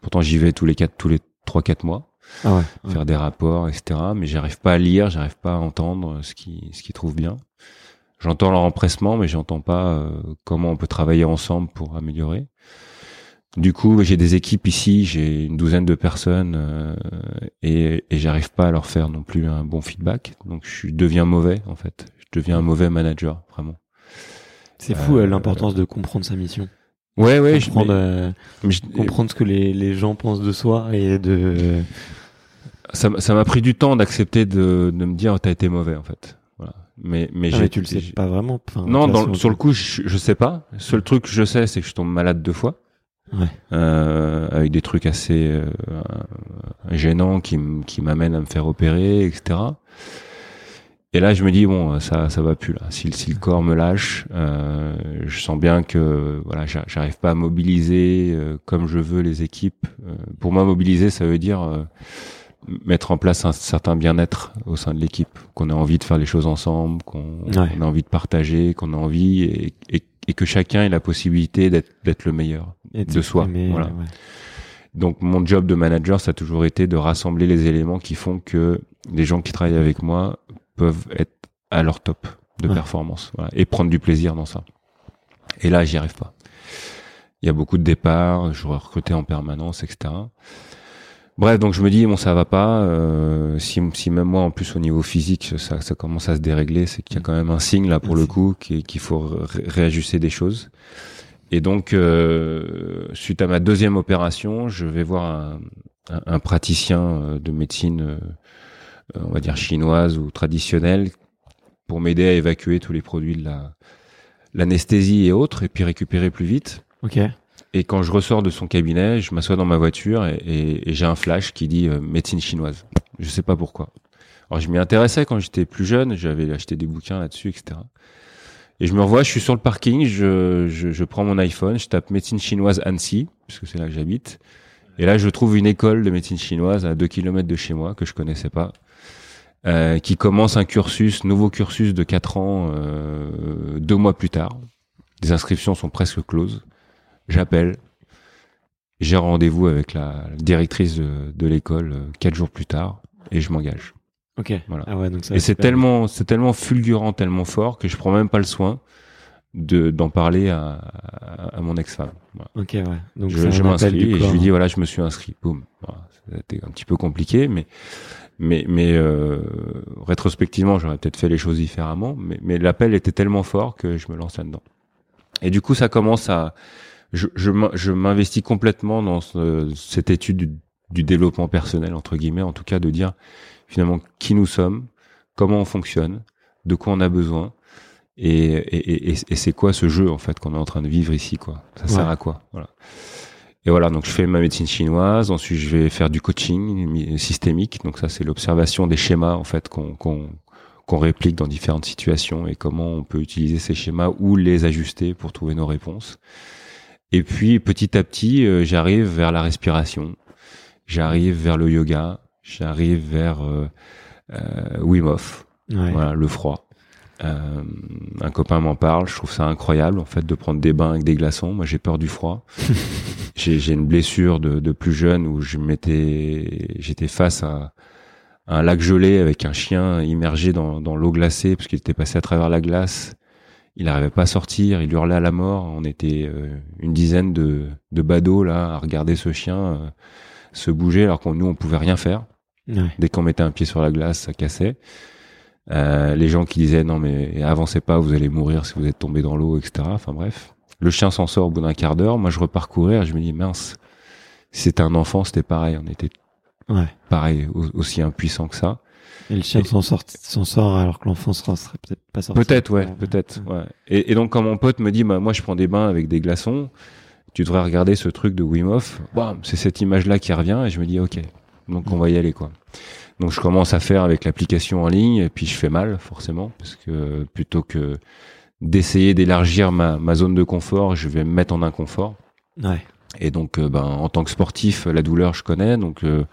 Pourtant j'y vais tous les quatre, tous les trois quatre mois. Ah ouais, faire des rapports, etc. Mais j'arrive pas à lire, j'arrive pas à entendre ce qui ce qu'ils trouvent bien. J'entends leur empressement, mais j'entends pas euh, comment on peut travailler ensemble pour améliorer. Du coup, j'ai des équipes ici, j'ai une douzaine de personnes euh, et, et j'arrive pas à leur faire non plus un bon feedback. Donc, je deviens mauvais en fait. Je deviens un mauvais manager, vraiment. C'est fou euh, l'importance de comprendre sa mission. Ouais, ouais, comprendre, je, comprendre ce que les, les gens pensent de soi et de ça m'a pris du temps d'accepter de, de me dire t'as été mauvais en fait. Mais mais, ah, tu le sais pas vraiment. non, sur le coup, je, je sais pas. Le seul truc que je sais, c'est que je tombe malade deux fois. Ouais. Euh, avec des trucs assez euh, gênants qui qui m'amènent à me faire opérer, etc. Et là, je me dis bon, ça, ça va plus là. Si, si le corps me lâche, euh, je sens bien que voilà, j'arrive pas à mobiliser euh, comme je veux les équipes. Euh, pour moi, mobiliser, ça veut dire euh, mettre en place un certain bien-être au sein de l'équipe, qu'on a envie de faire les choses ensemble, qu'on a envie de partager, qu'on a envie et, et, et, que chacun ait la possibilité d'être le meilleur de soi. voilà. Donc mon job de manager, ça a toujours été de rassembler les éléments qui font que les gens qui travaillent avec moi peuvent être à leur top de performance voilà, et prendre du plaisir dans ça. Et là, j'y arrive pas. Il y a beaucoup de départs, je recruter en permanence, etc. Bref, donc je me dis bon ça va pas. Euh, si, si même moi en plus au niveau physique ça, ça commence à se dérégler, c'est qu'il y a quand même un signe là pour le coup qu'il faut réajuster des choses. Et donc euh, suite à ma deuxième opération, je vais voir un, un, praticien euh, de médecine, euh, on va dire chinoise ou traditionnelle, pour m'aider à évacuer tous les produits de la l'anesthésie et autres, et puis récupérer plus vite. Ok. Et quand je ressors de son cabinet, je m'assois dans ma voiture et, j'ai un flash qui dit euh, médecine chinoise. Je sais pas pourquoi. Alors je m'y intéressais quand j'étais plus jeune, j'avais acheté des bouquins là-dessus, etc. Et je me revois, je suis sur le parking, je, je, je prends mon iPhone, je tape médecine chinoise Annecy, puisque c'est là que j'habite. Et là, je trouve une école de médecine chinoise à 2 km de chez moi, que je connaissais pas, euh, qui commence un cursus, nouveau cursus de 4 ans, euh, deux mois plus tard. Les inscriptions sont presque closes j'appelle, j'ai rendez-vous avec la directrice de, l'école euh, quatre jours plus tard et je m'engage. Ok. Voilà. Ah ouais, donc ça et c'est tellement, c'est tellement fulgurant, tellement fort que je prends même pas le soin de d'en parler à, à, mon ex-femme. Ok, ouais. Donc je, je m'inscris et je lui dis voilà, je me suis inscrit. Boum. C'était un petit peu compliqué, mais mais mais euh, rétrospectivement, j'aurais peut-être fait les choses différemment. Mais mais l'appel était tellement fort que je me lance là-dedans. Et du coup, ça commence à je, je m'investis complètement dans cette étude du, développement personnel entre guillemets, en tout cas de dire finalement qui nous sommes, comment on fonctionne, de quoi on a besoin, et, et, et, et c'est quoi ce jeu en fait qu'on est en train de vivre ici quoi. Ça sert à quoi Voilà. Et voilà, donc je fais ma médecine chinoise. Ensuite, je vais faire du coaching systémique. Donc ça, c'est l'observation des schémas en fait qu'on qu'on réplique dans différentes situations et comment on peut utiliser ces schémas ou les ajuster pour trouver nos réponses. Et puis petit à petit, euh, j'arrive vers la respiration, j'arrive vers le yoga, j'arrive vers euh, euh, Wim Hof, voilà, le froid. Euh, un copain m'en parle, je trouve ça incroyable en fait de prendre des bains avec des glaçons. Moi, j'ai peur du froid. j'ai une blessure de, de, plus jeune où je m'étais, j'étais face à, un lac gelé avec un chien immergé dans, dans l'eau glacée parce qu'il était passé à travers la glace il n'arrivait pas à sortir, il hurlait à la mort. On était euh, une dizaine de, de badauds là à regarder ce chien euh, se bouger alors qu'on nous on pouvait rien faire. Dès qu'on mettait un pied sur la glace, ça cassait. Euh, les gens qui disaient non mais avancez pas, vous allez mourir si vous êtes tombé dans l'eau, etc. Enfin bref, le chien s'en sort au bout d'un quart d'heure. Moi je repars courir, je me dis mince, si c'était un enfant c'était pareil, on était Ouais. pareil, au- aussi impuissant que ça. Et le chien s'en sort, s'en sort alors que l'enfant sera- serait peut-être pas sorti. Peut-être, ouais, peut-être, ouais. Et, et donc, quand mon pote me dit, bah, moi, je prends des bains avec des glaçons, tu devrais regarder ce truc de Wim Hof. Bam, c'est cette image-là qui revient, et je me dis, ok, donc on va y aller, quoi. Donc, je commence à faire avec l'application en ligne, et puis je fais mal, forcément, parce que plutôt que d'essayer d'élargir ma, ma zone de confort, je vais me mettre en inconfort. Ouais. Et donc, euh, ben, en tant que sportif, la douleur, je connais. Donc, euh,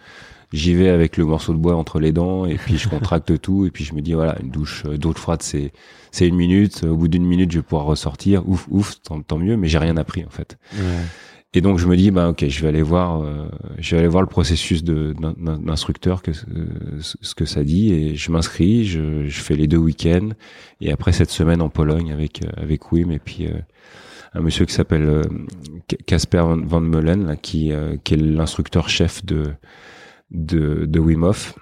j'y vais avec le morceau de bois entre les dents, et puis je contracte tout, et puis je me dis voilà, une douche euh, d'eau froide, c'est c'est une minute. Au bout d'une minute, je vais pouvoir ressortir. Ouf, ouf, tant, tant mieux. Mais j'ai rien appris en fait. Ouais. Et donc, je me dis bah ok, je vais aller voir, euh, je vais aller voir le processus de d'instructeur que euh, ce que ça dit, et je m'inscris. Je, je fais les deux week-ends, et après cette semaine en Pologne avec avec Wim, et puis euh, un monsieur qui s'appelle Casper Van Meulen, là, qui, qui est l'instructeur chef de, de, de Wim Hof,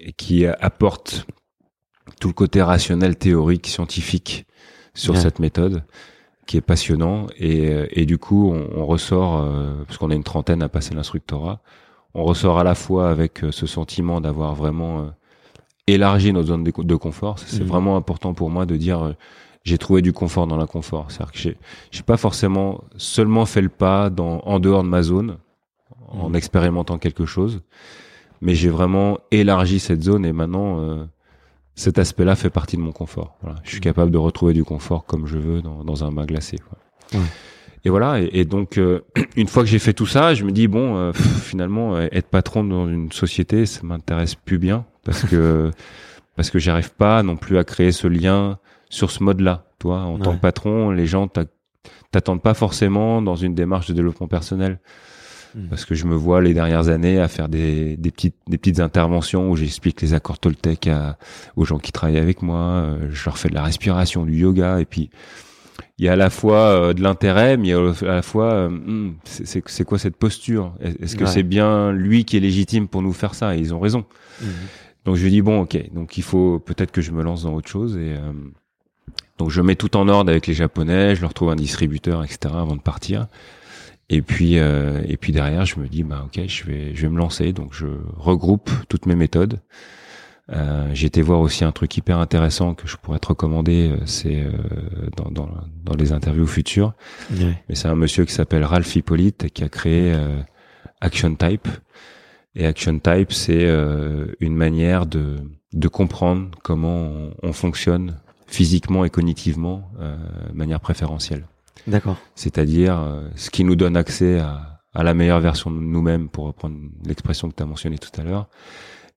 et qui apporte tout le côté rationnel, théorique, scientifique sur Ouais. cette méthode, qui est passionnant. Et, et du coup, on, on ressort, euh, parce qu'on a une trentaine à passer l'instructorat, on ressort à la fois avec euh, ce sentiment d'avoir vraiment euh, élargi notre zone de, de confort. C'est Mhm. vraiment important pour moi de dire j'ai trouvé du confort dans l'inconfort. C'est-à-dire que j'ai j'ai pas forcément seulement fait le pas dans en dehors de ma zone en expérimentant quelque chose, mais j'ai vraiment élargi cette zone et maintenant euh, cet aspect-là fait partie de mon confort. Voilà. Je suis capable de retrouver du confort comme je veux dans, dans un bain glacé. quoi. Et voilà. Et, et donc euh, une fois que j'ai fait tout ça, je me dis bon, euh, pff, finalement, être patron dans une société, ça m'intéresse plus bien parce que parce que j'arrive pas non plus à créer ce lien sur ce mode-là. Toi, en tant que patron, les gens t'a- t'attendent pas forcément dans une démarche de développement personnel. Mm. Parce que je me vois les dernières années à faire des, des petites des petites interventions où j'explique les accords Toltec à, aux gens qui travaillent avec moi. euh, Je leur fais de la respiration, du yoga, et puis il y a à la fois euh, de l'intérêt, mais il y a à la fois euh, hmm, c'est- quoi cette posture? Est-ce que Ouais. c'est bien lui qui est légitime pour nous faire ça? Et ils ont raison. Mhm. Donc je lui dis bon ok, donc il faut peut-être que je me lance dans autre chose et euh, donc je mets tout en ordre avec les japonais, je leur trouve un distributeur etc avant de partir et puis euh, et puis derrière je me dis bah ok je vais je vais me lancer donc je regroupe toutes mes méthodes. Euh, j'ai été voir aussi un truc hyper intéressant que je pourrais te recommander, euh, c'est euh, dans, dans dans les interviews futures. Mais c'est un monsieur qui s'appelle Ralph Hippolyte qui a créé euh, Action Type. Et Action Type, c'est euh, une manière de, de comprendre comment on, on fonctionne physiquement et cognitivement euh, de manière préférentielle. D'accord. C'est-à-dire euh, ce qui nous donne accès à, à la meilleure version de nous-mêmes, pour reprendre l'expression que tu as mentionnée tout à l'heure,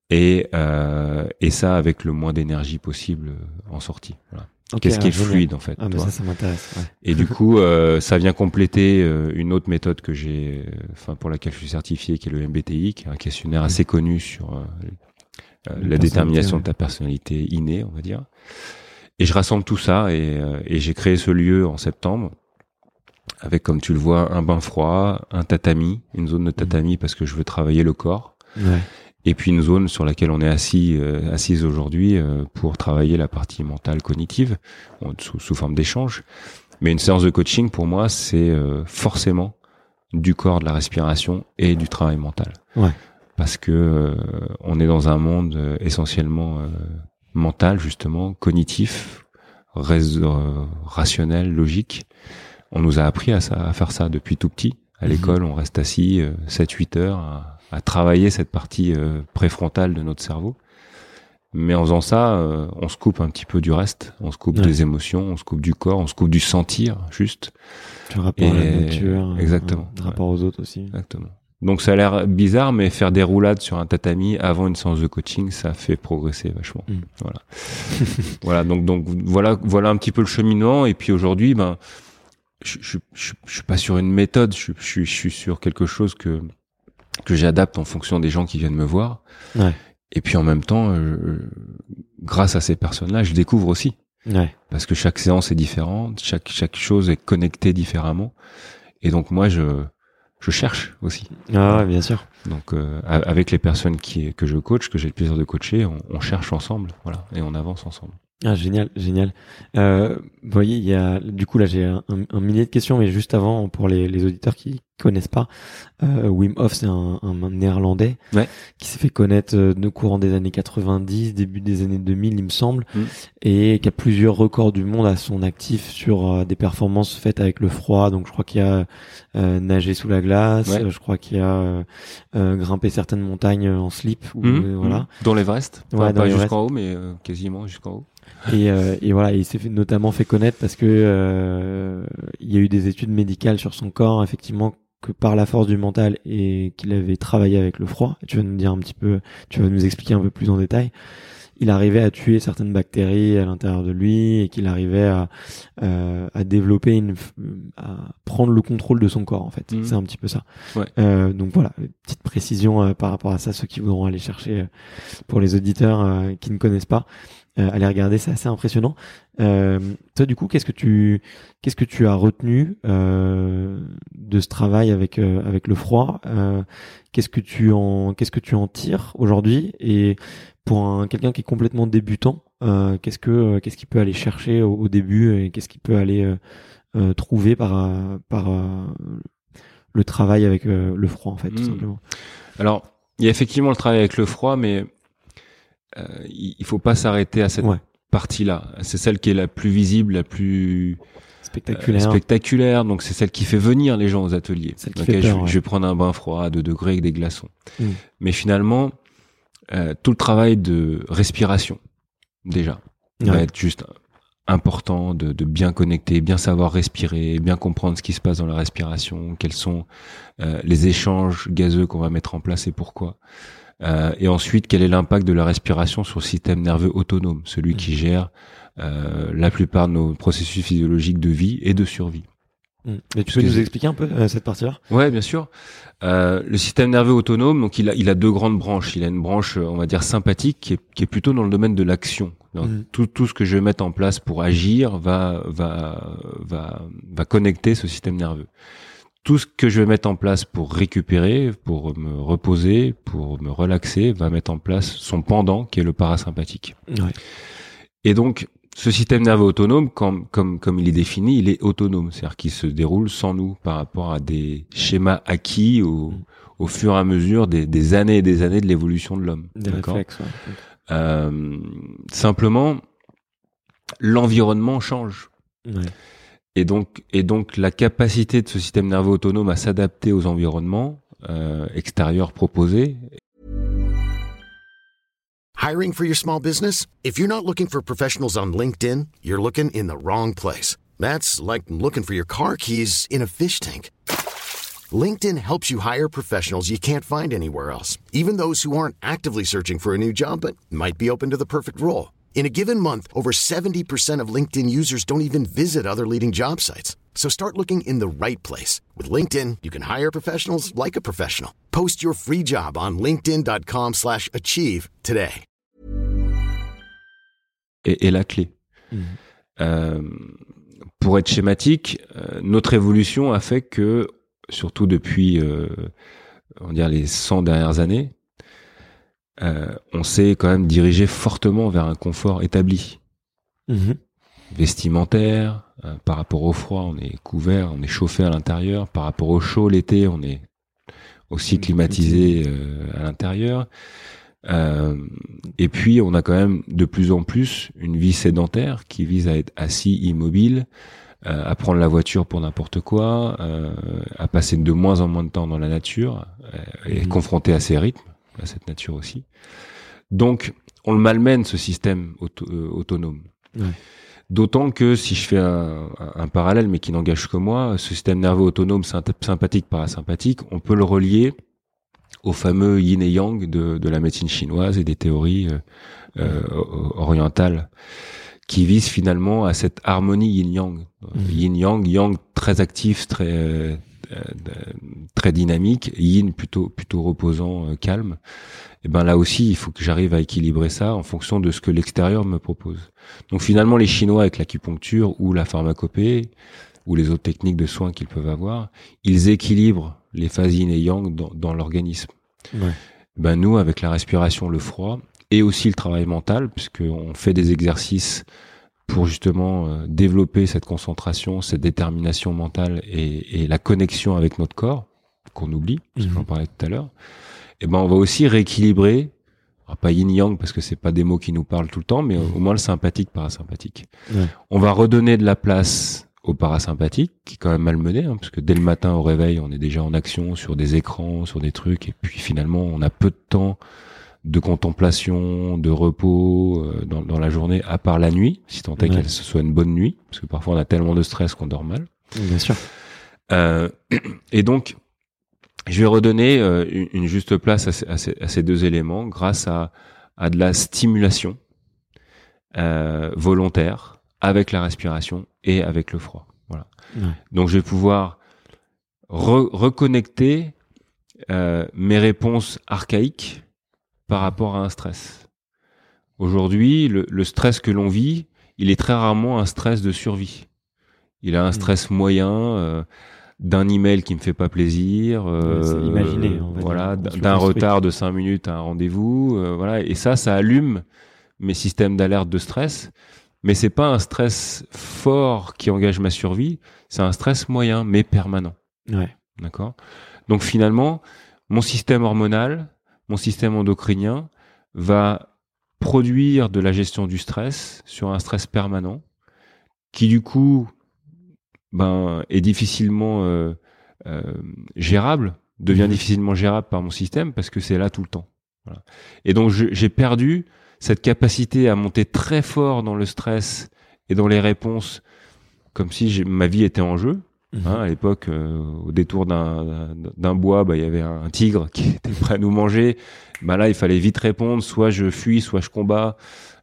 et, euh, et ça avec le moins d'énergie possible euh, en sortie. Voilà. Qu'est-ce qui ah, est génial. fluide en fait Ah, mais ça, ça m'intéresse. Ouais. Et du coup, euh, ça vient compléter euh, une autre méthode que j'ai, enfin pour laquelle je suis certifié, qui est le MBTI, qui est un questionnaire assez connu sur La détermination ouais. de ta personnalité innée, on va dire. Et je rassemble tout ça et, euh, et j'ai créé ce lieu en septembre avec, comme tu le vois, un bain froid, un tatami, une zone de tatami parce que je veux travailler le corps, Ouais. et puis une zone sur laquelle on est assis, euh, assise aujourd'hui euh, pour travailler la partie mentale cognitive sous, sous forme d'échange. Mais une séance de coaching pour moi, c'est euh, forcément du corps, de la respiration et du travail mental. Ouais. Parce que euh, on est dans un monde euh, essentiellement euh, mental justement, cognitif, rationnel, logique. On nous a appris à, ça, à faire ça depuis tout petit. À Mhm. l'école, on reste assis euh, 7-8 heures à, à travailler cette partie euh, préfrontale de notre cerveau. Mais en faisant ça, euh, on se coupe un petit peu du reste. On se coupe Ouais. des émotions, on se coupe du corps, on se coupe du sentir, juste. Le rapport à la nature. exactement, ouais, Le rapport aux autres aussi. Exactement. Donc ça a l'air bizarre, mais faire des roulades sur un tatami avant une séance de coaching, ça fait progresser vachement. Mm. Voilà. voilà. Donc donc voilà voilà un petit peu le cheminement. Et puis aujourd'hui, ben je, je, je, je suis pas sur une méthode. Je, je, suis- sur quelque chose que que j'adapte en fonction des gens qui viennent me voir. Ouais. Et puis en même temps, euh, grâce à ces personnes-là, je découvre aussi Ouais. parce que chaque séance est différente, chaque chaque chose est connectée différemment. Et donc moi je je cherche aussi. Ah ouais, bien sûr. Donc euh, avec les personnes qui que je coach, que j'ai le plaisir de coacher, on, on cherche ensemble, voilà, et on avance ensemble. Ah génial, génial. Euh, vous voyez, il y a du coup là j'ai un, un, millier de questions, mais juste avant pour les, les auditeurs qui connaissent pas, euh, Wim Hof c'est un, un, néerlandais ouais. qui s'est fait connaître euh, au courant des années 90, début des années 2000 il me semble, mm. et qui a plusieurs records du monde à son actif sur euh, des performances faites avec le froid. Donc je crois qu'il y a euh, nager sous la glace, je crois qu'il y a grimpé certaines montagnes en slip, ou, mm. voilà. Mm. Dans l'Everest, ouais, pas jusqu'en haut, mais quasiment jusqu'en haut. Et, euh, et, voilà, il s'est notamment fait connaître parce que euh, il y a eu des études médicales sur son corps, effectivement, que par la force du mental et qu'il avait travaillé avec le froid. Tu vas nous dire un petit peu, tu vas nous expliquer un peu plus en détail. Il arrivait à tuer certaines bactéries à l'intérieur de lui et qu'il arrivait à, euh, à développer une, à prendre le contrôle de son corps en fait. Mmh. C'est un petit peu ça. Ouais. Euh, donc voilà, petite précision euh, par rapport à ça, ceux qui voudront aller chercher euh, pour les auditeurs qui ne connaissent pas euh, aller regarder, c'est assez impressionnant. Euh, toi, du coup, qu'est-ce que tu qu'est-ce que tu as retenu euh, de ce travail avec euh, avec le froid euh, Qu'est-ce que tu en qu'est-ce que tu en tires aujourd'hui Et pour un quelqu'un qui est complètement débutant, euh, qu'est-ce que qu'est-ce qu'il peut aller chercher au, au début et qu'est-ce qu'il peut aller trouver par par le travail avec le froid en fait, tout mmh. simplement. Alors, il y a effectivement le travail avec le froid, mais euh, il faut pas s'arrêter à cette partie-là. C'est celle qui est la plus visible, la plus spectaculaire. Euh, spectaculaire. Donc c'est celle qui fait venir les gens aux ateliers. Donc, je, je, vais prendre un bain froid à 2 degrés avec des glaçons. Mm. Mais finalement, euh, tout le travail de respiration, déjà, va être juste important de, de, bien connecter, bien savoir respirer, bien comprendre ce qui se passe dans la respiration, quels sont euh, les échanges gazeux qu'on va mettre en place et pourquoi. Euh, et ensuite, quel est l'impact de la respiration sur le système nerveux autonome, celui qui mmh. gère euh, la plupart de nos processus physiologiques de vie et de survie. Mmh. Mais tu peux nous expliquer un peu euh, cette partie-là? Ouais, bien sûr. Euh, le système nerveux autonome, donc il a, il a deux grandes branches. Il a une branche, on va dire sympathique, qui est, qui est plutôt dans le domaine de l'action. Mmh. Tout, tout ce que je vais mettre en place pour agir va, va, va, va connecter ce système nerveux tout ce que je vais mettre en place pour récupérer, pour me reposer, pour me relaxer, va mettre en place son pendant qui est le parasympathique. Ouais. Et donc, ce système nerveux autonome, comme, comme, comme il est défini, il est autonome, c'est-à-dire qu'il se déroule sans nous par rapport à des schémas acquis au, au fur et à mesure des, des années et des années de l'évolution de l'homme. Des réflexes. Ouais. Euh, simplement, l'environnement change. Ouais. Et donc, la capacité de ce système nerveux autonome à s'adapter aux environnements euh, extérieurs proposés. Hiring for your small business? If you're not looking for professionals on LinkedIn, you're looking in the wrong place. That's like looking for your car keys in a fish tank. LinkedIn helps you hire professionals you can't find anywhere else, even those who aren't actively searching for a new job but might be open to the perfect role. In a given month, over 70% of LinkedIn users don't even visit other leading job sites. So start looking in the right place. With LinkedIn, you can hire professionals like a professional. Post your free job on linkedin.com slash achieve today. Et, et la clé. Mmh. Euh, pour être schématique, euh, notre évolution a fait que, surtout depuis euh, on va dire les 100 dernières années, euh, on s'est quand même dirigé fortement vers un confort établi. Mmh. Vestimentaire, euh, par rapport au froid, on est couvert, on est chauffé à l'intérieur. Par rapport au chaud, l'été, on est aussi climatisé euh, à l'intérieur. Euh, et puis, on a quand même de plus en plus une vie sédentaire qui vise à être assis, immobile, à prendre la voiture pour n'importe quoi, à passer de moins en moins de temps dans la nature et mmh. confronté à ses rythmes à cette nature aussi. Donc, on le malmène ce système auto, euh, autonome. Ouais. D'autant que si je fais un, un parallèle, mais qui n'engage que moi, ce système nerveux autonome sympathique parasympathique, on peut le relier au fameux yin et yang de, de la médecine chinoise et des théories euh, euh, orientales qui visent finalement à cette harmonie yin-yang. Mmh. Yin-yang, yang très actif, très très dynamique, yin plutôt plutôt reposant, euh, calme. Et ben là aussi, il faut que j'arrive à équilibrer ça en fonction de ce que l'extérieur me propose. Donc finalement, les Chinois avec l'acupuncture ou la pharmacopée ou les autres techniques de soins qu'ils peuvent avoir, ils équilibrent les phases yin et yang dans, dans l'organisme. Ouais. Ben nous, avec la respiration, le froid et aussi le travail mental, puisqu'on fait des exercices pour justement euh, développer cette concentration, cette détermination mentale et, la connexion avec notre corps, qu'on oublie, parce qu'on en parlait tout à l'heure, et ben on va aussi rééquilibrer, pas yin-yang parce que c'est pas des mots qui nous parlent tout le temps, mais au moins le sympathique, parasympathique. On va redonner de la place au parasympathique, qui est quand même malmené, hein, parce que dès le matin au réveil, on est déjà en action sur des écrans, sur des trucs, et puis finalement, on a peu de temps de contemplation, de repos euh, dans, dans, la journée, à part la nuit, si tant est qu'elle ce soit une bonne nuit, parce que parfois on a tellement de stress qu'on dort mal. Bien sûr. Euh, et donc, je vais redonner euh, une, juste place à ces, à, ces, à ces, deux éléments grâce à, à de la stimulation euh, volontaire avec la respiration et avec le froid. Voilà. Donc, je vais pouvoir reconnecter euh, mes réponses archaïques par rapport à un stress. Aujourd'hui, le, stress que l'on vit, il est très rarement un stress de survie. Il a un hmm. stress moyen euh, d'un email qui me fait pas plaisir, euh, voilà, d'un retard de cinq minutes à un rendez-vous, euh, voilà. Et ça, ça allume mes systèmes d'alerte de stress. Mais c'est pas un stress fort qui engage ma survie, c'est un stress moyen mais permanent. Ouais. D'accord? Donc finalement, mon système hormonal, mon système endocrinien va produire de la gestion du stress sur un stress permanent qui du coup ben, est difficilement euh, euh, gérable, devient mmh. difficilement gérable par mon système parce que c'est là tout le temps. Voilà. Et donc j'ai perdu cette capacité à monter très fort dans le stress et dans les réponses comme si ma vie était en jeu. Hein, à l'époque, euh, au détour d'un bois, bah, il y avait un tigre qui était prêt à nous manger. Bah, là, il fallait vite répondre. Soit je fuis, soit je combats.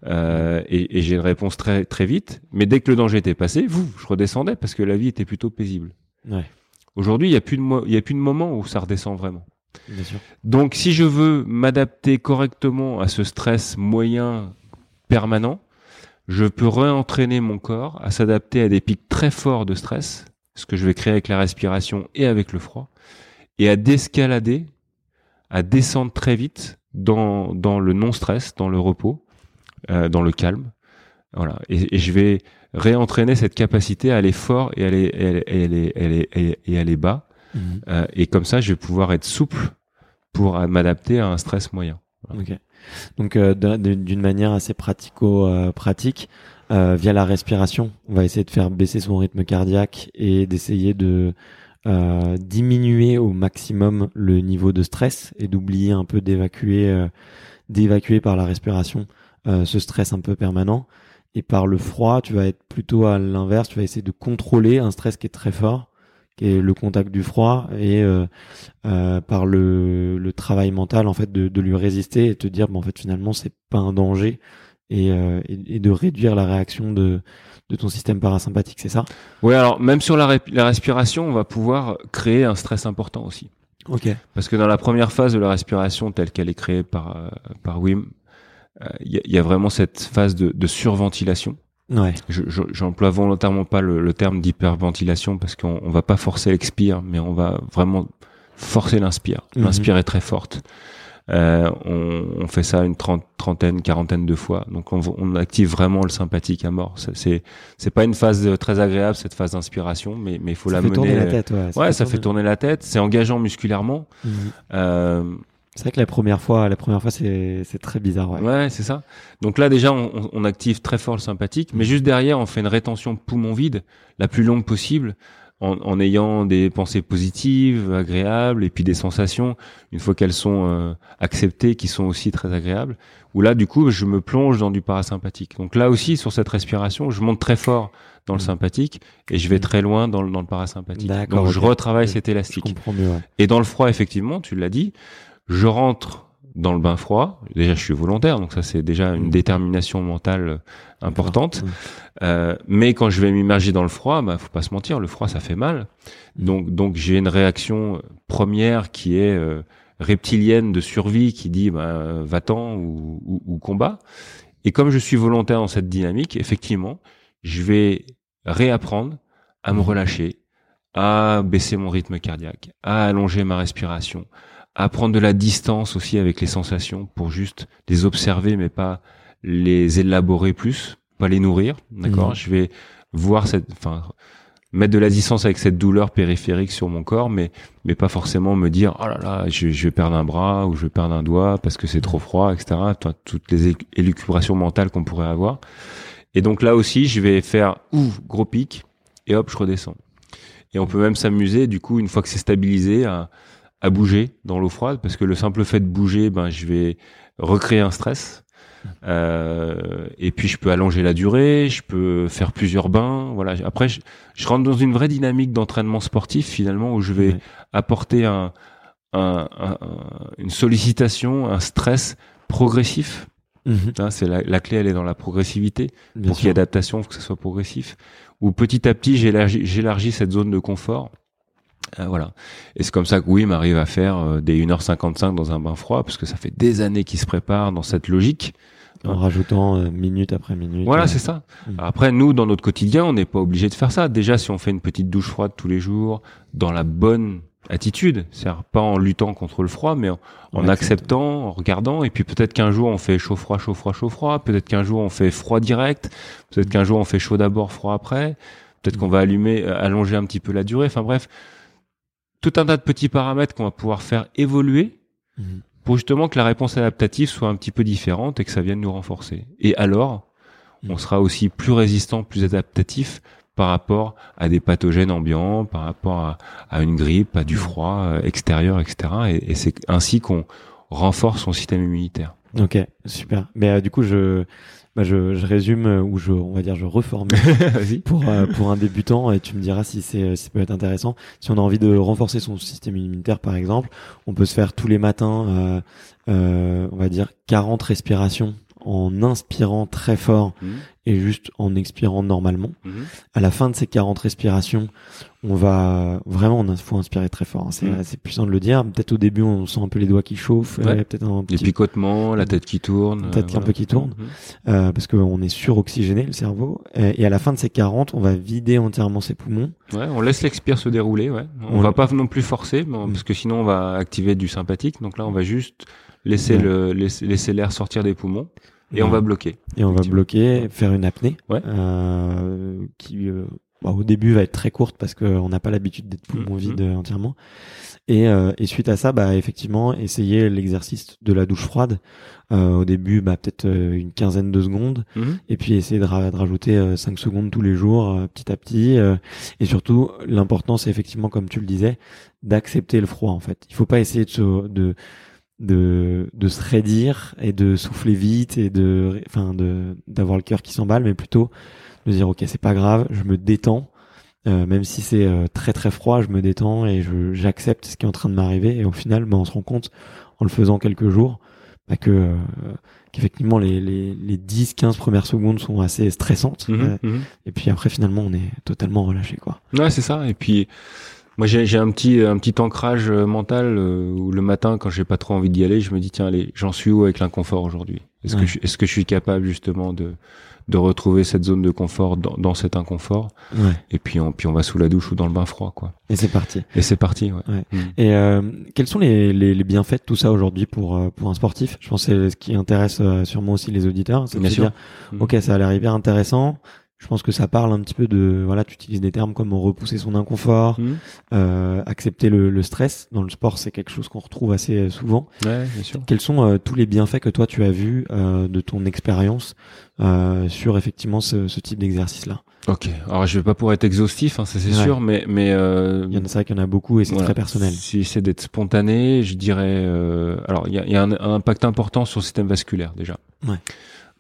Euh, et, et j'ai une réponse très très vite. Mais dès que le danger était passé, vous, je redescendais parce que la vie était plutôt paisible. Ouais. Aujourd'hui, il y a plus de il y a plus de moment où ça redescend vraiment. Bien sûr. Donc, si je veux m'adapter correctement à ce stress moyen permanent, je peux réentraîner mon corps à s'adapter à des pics très forts de stress ce que je vais créer avec la respiration et avec le froid, et à d'escalader, à descendre très vite dans, dans le non-stress, dans le repos, euh, dans le calme. Voilà. Et, je vais réentraîner cette capacité à aller fort et aller, et aller, et et aller bas. Mhm. Euh, et comme ça, je vais pouvoir être souple pour m'adapter à un stress moyen. Donc, euh, d'une manière assez pratico-pratique, euh, via la respiration. On va essayer de faire baisser son rythme cardiaque et d'essayer de euh, diminuer au maximum le niveau de stress et d'oublier un peu d'évacuer, euh, d'évacuer par la respiration ce stress un peu permanent. Et par le froid, tu vas être plutôt à l'inverse. Tu vas essayer de contrôler un stress qui est très fort, qui est le contact du froid, et par le, travail mental en fait de, de lui résister et te dire, bon, en fait finalement c'est pas un danger euh, et, et, de réduire la réaction de, de ton système parasympathique, c'est ça? Oui, alors même sur la, la, respiration, on va pouvoir créer un stress important aussi. Ok. Parce que dans la première phase de la respiration telle qu'elle est créée par euh, par Wim, euh, il y, a vraiment cette phase de, de surventilation. Ouais. J'emploie volontairement pas le, le terme d'hyperventilation parce qu'on on va pas forcer l'expire, mais on va vraiment forcer l'inspire. Mhm. L'inspire est très forte. Euh, on, on, fait ça une trentaine, quarantaine de fois. Donc on, on active vraiment le sympathique à mort. C'est c'est pas une phase très agréable cette phase d'inspiration, mais mais il faut ça la fait mener. Tourner la tête, ouais. Ça, ouais, fait, ça tourner... fait tourner la tête. C'est engageant musculairement. Mhm. Euh, c'est vrai que la première fois, la première fois, c'est c'est très bizarre. Ouais, ouais c'est ça. Donc là déjà, on, on, active très fort le sympathique, mais juste derrière, on fait une rétention poumon vide la plus longue possible en, en, ayant des pensées positives, agréables, et puis des sensations, une fois qu'elles sont euh, acceptées, qui sont aussi très agréables, où là, du coup, je me plonge dans du parasympathique. Donc là aussi, sur cette respiration, je monte très fort dans le mmh. sympathique, et je vais mmh. très loin dans le, dans le parasympathique. Donc je retravaille cet élastique. Et dans le froid, effectivement, tu l'as dit, je rentre dans le bain froid. Déjà, je suis volontaire, donc ça c'est déjà une mm. détermination mentale euh, importante. Euh, mais quand je vais m'immerger dans le froid, bah faut pas se mentir, le froid ça fait mal. Mm. Donc donc j'ai une réaction première qui est euh, reptilienne de survie qui dit bah, va-t'en ou, ou, ou, combat. Et comme je suis volontaire dans cette dynamique, effectivement, je vais réapprendre à me mm. relâcher, à baisser mon rythme cardiaque, à allonger ma respiration, à prendre de la distance aussi avec les sensations pour juste les observer mais pas les élaborer plus, pas les nourrir, d'accord? Mhm. Je vais voir cette enfin mettre de la distance avec cette douleur périphérique sur mon corps mais mais pas forcément me dire oh là là, je, je vais perdre un bras ou je vais perdre un doigt parce que c'est trop froid, etc. Toutes les élucubrations mentales qu'on pourrait avoir. Et donc là aussi, je vais faire ouf, gros pic et hop, je redescends. Et on peut même s'amuser, du coup, une fois que c'est stabilisé, à, à bouger dans l'eau froide, parce que le simple fait de bouger, ben, je vais recréer un stress. Euh, et puis je peux allonger la durée, je peux faire plusieurs bains. Voilà. Après, je, je rentre dans une vraie dynamique d'entraînement sportif finalement où je vais apporter un, un- un- un- une sollicitation, un stress progressif. Mhm. Hein, c'est la, la clé, elle est dans la progressivité Bien pour qu'il y ait adaptation, que ce soit progressif. Où petit à petit, j'élargis cette zone de confort. Euh, voilà. Et c'est comme ça que Wim arrive à faire euh, des 1h55 dans un bain froid, parce que ça fait des années qu'il se prépare dans cette logique. En rajoutant euh, minute après minute. Voilà, euh, c'est ça. Mm. Après, nous, dans notre quotidien, on n'est pas obligé de faire ça. Déjà, si on fait une petite douche froide tous les jours, dans la bonne attitude, c'est-à-dire pas en luttant contre le froid, mais en, en acceptant, en regardant, et puis peut-être qu'un jour on fait chaud froid, chaud froid, chaud froid, peut-être qu'un jour on fait froid direct, peut-être qu'un jour on fait chaud d'abord, froid après, peut-être qu'on va allumer, allonger un petit peu la durée. Enfin bref, tout un tas de petits paramètres qu'on va pouvoir faire évoluer Mhm. pour justement que la réponse adaptative soit un petit peu différente et que ça vienne nous renforcer. Et alors, on Mhm. sera aussi plus résistant, plus adaptatif par rapport à des pathogènes ambiants, par rapport à, à une grippe, à du froid euh, extérieur, etc. Et, et c'est ainsi qu'on renforce son système immunitaire. Ok, super. Mais euh, du coup, je, bah, je, je résume euh, ou je, on va dire, je reformule pour euh, pour un débutant et tu me diras si c'est si ça peut être intéressant. Si on a envie de renforcer son système immunitaire, par exemple, on peut se faire tous les matins, euh, euh, on va dire 40 respirations en inspirant très fort Mhm. et juste en expirant normalement. Mhm. À la fin de ces 40 respirations, on va vraiment, il faut inspirer très fort. hein. C'est c'est puissant de le dire. Peut-être au début, on sent un peu les doigts qui chauffent, Ouais. euh, peut-être un Des petit picotements, la tête qui tourne. Tête euh, un peu qui tourne. Euh, parce qu'on est suroxygéné le cerveau et, et à la fin de ces 40 on va vider entièrement ses poumons Ouais, on laisse l'expire se dérouler. Ouais. On, On- va pas non plus forcer, mais on- Mm. parce que sinon on va activer du sympathique. Donc là, on va juste laisser Ouais. le laisser l'air sortir des poumons et on va bloquer. et on va bloquer faire une apnée Ouais. euh, qui euh, bah, au début va être très courte parce qu'on n'a pas l'habitude d'être poumons Mhm. vides euh, entièrement et, euh, et suite à ça bah effectivement essayer l'exercice de la douche froide Euh, au début bah peut-être euh, une quinzaine de secondes Mhm. et puis essayer de, ra- de rajouter euh, 5 secondes tous les jours petit à petit et surtout l'important c'est effectivement comme tu le disais d'accepter le froid en fait il faut pas essayer de se, de de de se raidir et de souffler vite et de enfin de d'avoir le cœur qui s'emballe mais plutôt de dire ok c'est pas grave je me détends euh, même si c'est euh, très très froid je me détends et je j'accepte ce qui est en train de m'arriver et au final bah, on se rend compte en le faisant quelques jours bah, que euh, qu'effectivement les, les, les 10-15 premières secondes sont assez stressantes Mhm. euh, Mhm. et puis après finalement on est totalement relâché quoi Ouais, c'est ça. Et puis, moi, j'ai un petit, un petit ancrage euh, mental euh, où le matin, quand j'ai pas trop envie d'y aller, je me dis tiens, allez, j'en suis où avec l'inconfort aujourd'hui? Est-ce Ouais. que je, est-ce que je suis capable justement de de retrouver cette zone de confort dans, dans cet inconfort? Ouais Et puis on, puis on va sous la douche ou dans le bain froid, quoi. et c'est parti Et c'est parti. Ouais. Ouais. Mm. Et euh, quels sont les, les, les bienfaits de tout ça aujourd'hui pour euh, pour un sportif? Je pense que c'est ce qui intéresse sûrement aussi les auditeurs, c'est de Bien se sûr. dire Mm. ok ça a l'air hyper intéressant. Je pense que ça parle un petit peu de voilà, tu utilises des termes comme repousser son inconfort, Mm. euh, accepter le, le stress. Dans le sport, c'est quelque chose qu'on retrouve assez euh, souvent. Ouais, bien sûr. Quels sont euh, tous les bienfaits que toi tu as vus euh, de ton expérience euh, sur effectivement ce, ce type d'exercice-là? Ok. Alors je vais pas pour être exhaustif, hein, ça c'est Ouais. sûr, mais mais euh, Il y en a vrai qu'il y en a beaucoup et c'est Voilà. très personnel. Si c'est d'être spontané, je dirais. euh, alors, il y a, y a un, un impact important sur le système vasculaire déjà. Ouais.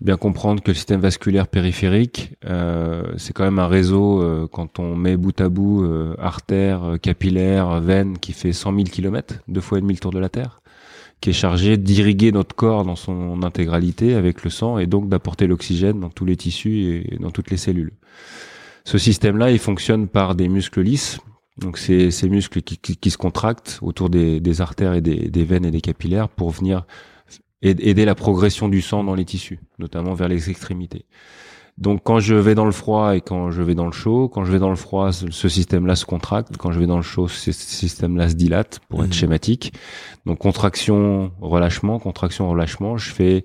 Bien comprendre que le système vasculaire périphérique, euh, c'est quand même un réseau euh, quand on met bout à bout euh, artères, euh, capillaires, veines, qui fait 100 000 kilomètres, deux fois et demi le tour de la Terre, qui est chargé d'irriguer notre corps dans son intégralité avec le sang et donc d'apporter l'oxygène dans tous les tissus et dans toutes les cellules. Ce système-là, il fonctionne par des muscles lisses. Donc c'est ces muscles qui, qui, qui se contractent autour des, des artères et des, des veines et des capillaires pour venir aid- aider la progression du sang dans les tissus, notamment vers les extrémités. Donc quand je vais dans le froid et quand je vais dans le chaud, quand je vais dans le froid, ce système-là se contracte. Quand je vais dans le chaud, ce système-là se dilate, pour être mhm. schématique. Donc contraction, relâchement, contraction, relâchement. Je fais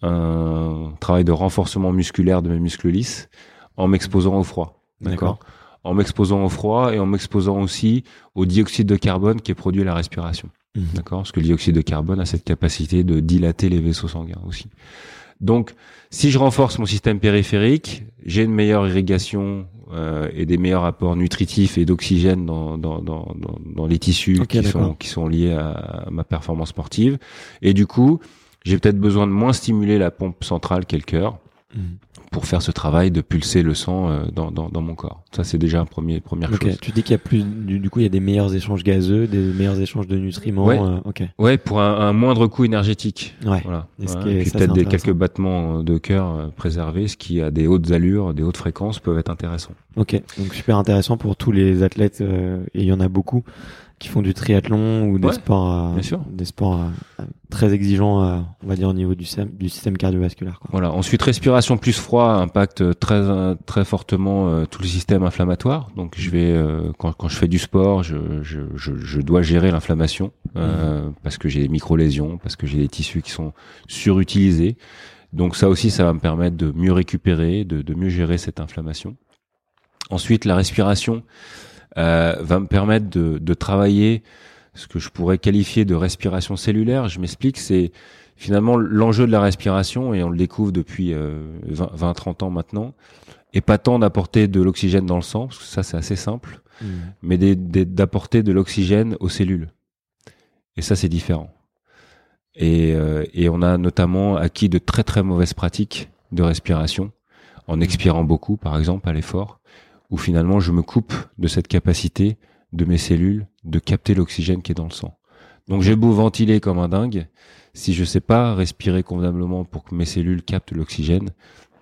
un travail de renforcement musculaire de mes muscles lisses en m'exposant au froid. D'accord En m'exposant au froid et en m'exposant aussi au dioxyde de carbone qui est produit à la respiration. Mhm. D'accord Parce que le dioxyde de carbone a cette capacité de dilater les vaisseaux sanguins aussi. Donc, si je renforce mon système périphérique, j'ai une meilleure irrigation euh, et des meilleurs apports nutritifs et d'oxygène dans, dans, dans, dans, les tissus qui, sont, qui sont liés à ma performance sportive. Et du coup, j'ai peut-être besoin de moins stimuler la pompe centrale qu'est le cœur. Mhm pour faire ce travail de pulser le sang euh, dans, dans, dans mon corps. Ça, c'est déjà un premier, première chose. Tu dis qu'il y a plus, du, coup, il y a des meilleurs échanges gazeux, des meilleurs échanges de nutriments. Ouais, euh, ouais pour un, un, moindre coût énergétique. Ouais. Voilà. Et puis peut-être des quelques battements de cœur euh, préservés, ce qui a des hautes allures, des hautes fréquences, peuvent être intéressants. Ok, donc super intéressant pour tous les athlètes, et il y en a beaucoup qui font du triathlon ou des sports, euh, des sports euh, très exigeants, euh, on va dire au niveau du, du système cardiovasculaire. Quoi. Voilà. Ensuite, respiration plus froid impacte très très fortement tout le système inflammatoire. Donc, je vais quand, quand je fais du sport, je, je, je, je dois gérer l'inflammation mmh. parce que j'ai des micro lésions, parce que j'ai des tissus qui sont surutilisés. Donc ça aussi, ça va me permettre de mieux récupérer, de, de mieux gérer cette inflammation. Ensuite, la respiration, euh, va me permettre de, de, travailler ce que je pourrais qualifier de respiration cellulaire. Je m'explique, c'est finalement l'enjeu de la respiration, et on le découvre depuis 20-30 euh, ans maintenant, et pas tant d'apporter de l'oxygène dans le sang, parce que ça c'est assez simple, mmh. mais d'apporter de l'oxygène aux cellules. Et ça c'est différent. Et, euh, et, on a notamment acquis de très très mauvaises pratiques de respiration, en expirant beaucoup par exemple à l'effort, où finalement je me coupe de cette capacité de mes cellules de capter l'oxygène qui est dans le sang. Donc j'ai beau ventiler comme un dingue, si je sais pas respirer convenablement pour que mes cellules captent l'oxygène,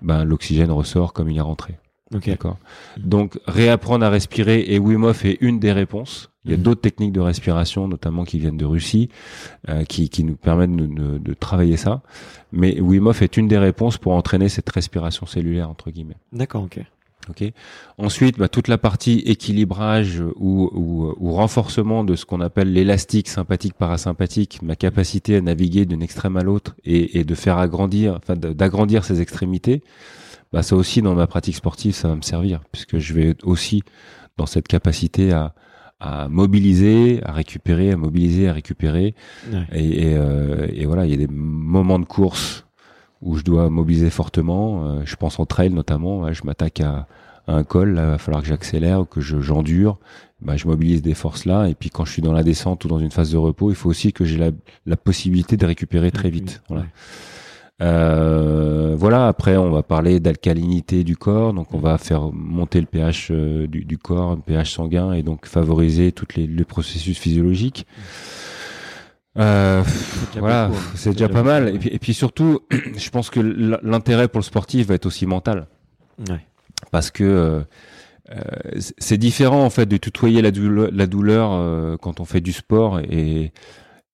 ben l'oxygène ressort comme il est rentré. D'accord. Donc réapprendre à respirer et Wim Hof est une des réponses. Il y a mhm. d'autres techniques de respiration, notamment qui viennent de Russie, euh, qui, qui nous permettent de, de, travailler ça. Mais Wim Hof est une des réponses pour entraîner cette respiration cellulaire entre guillemets. D'accord, ok. Ok. Ensuite, bah, toute la partie équilibrage ou, ou, ou renforcement de ce qu'on appelle l'élastique sympathique parasympathique, ma capacité à naviguer d'une extrême à l'autre et, et, de faire agrandir, enfin d'agrandir ces extrémités, bah, ça aussi dans ma pratique sportive, ça va me servir puisque je vais aussi dans cette capacité à, à mobiliser, à récupérer, à mobiliser, à récupérer. Et, et, euh, et, voilà, il y a des moments de course où je dois mobiliser fortement. Euh, je pense en trail notamment. je m'attaque à, un col, là, il va falloir que j'accélère, que je j'endure. Bah, je mobilise des forces là. Et puis quand je suis dans la descente ou dans une phase de repos, il faut aussi que j'ai la, la, possibilité de récupérer très vite. Voilà. Euh, voilà. Après, on va parler d'alcalinité du corps. Donc, on va faire monter le pH euh, du, du, corps, le pH sanguin, et donc favoriser tous les, les processus physiologiques. Euh, voilà, c'est déjà, pas mal. Et puis, et puis surtout, je pense que l'intérêt pour le sportif va être aussi mental. Ouais. Parce que euh, euh c'est différent en fait de tutoyer la douleur, la douleur euh, quand on fait du sport et,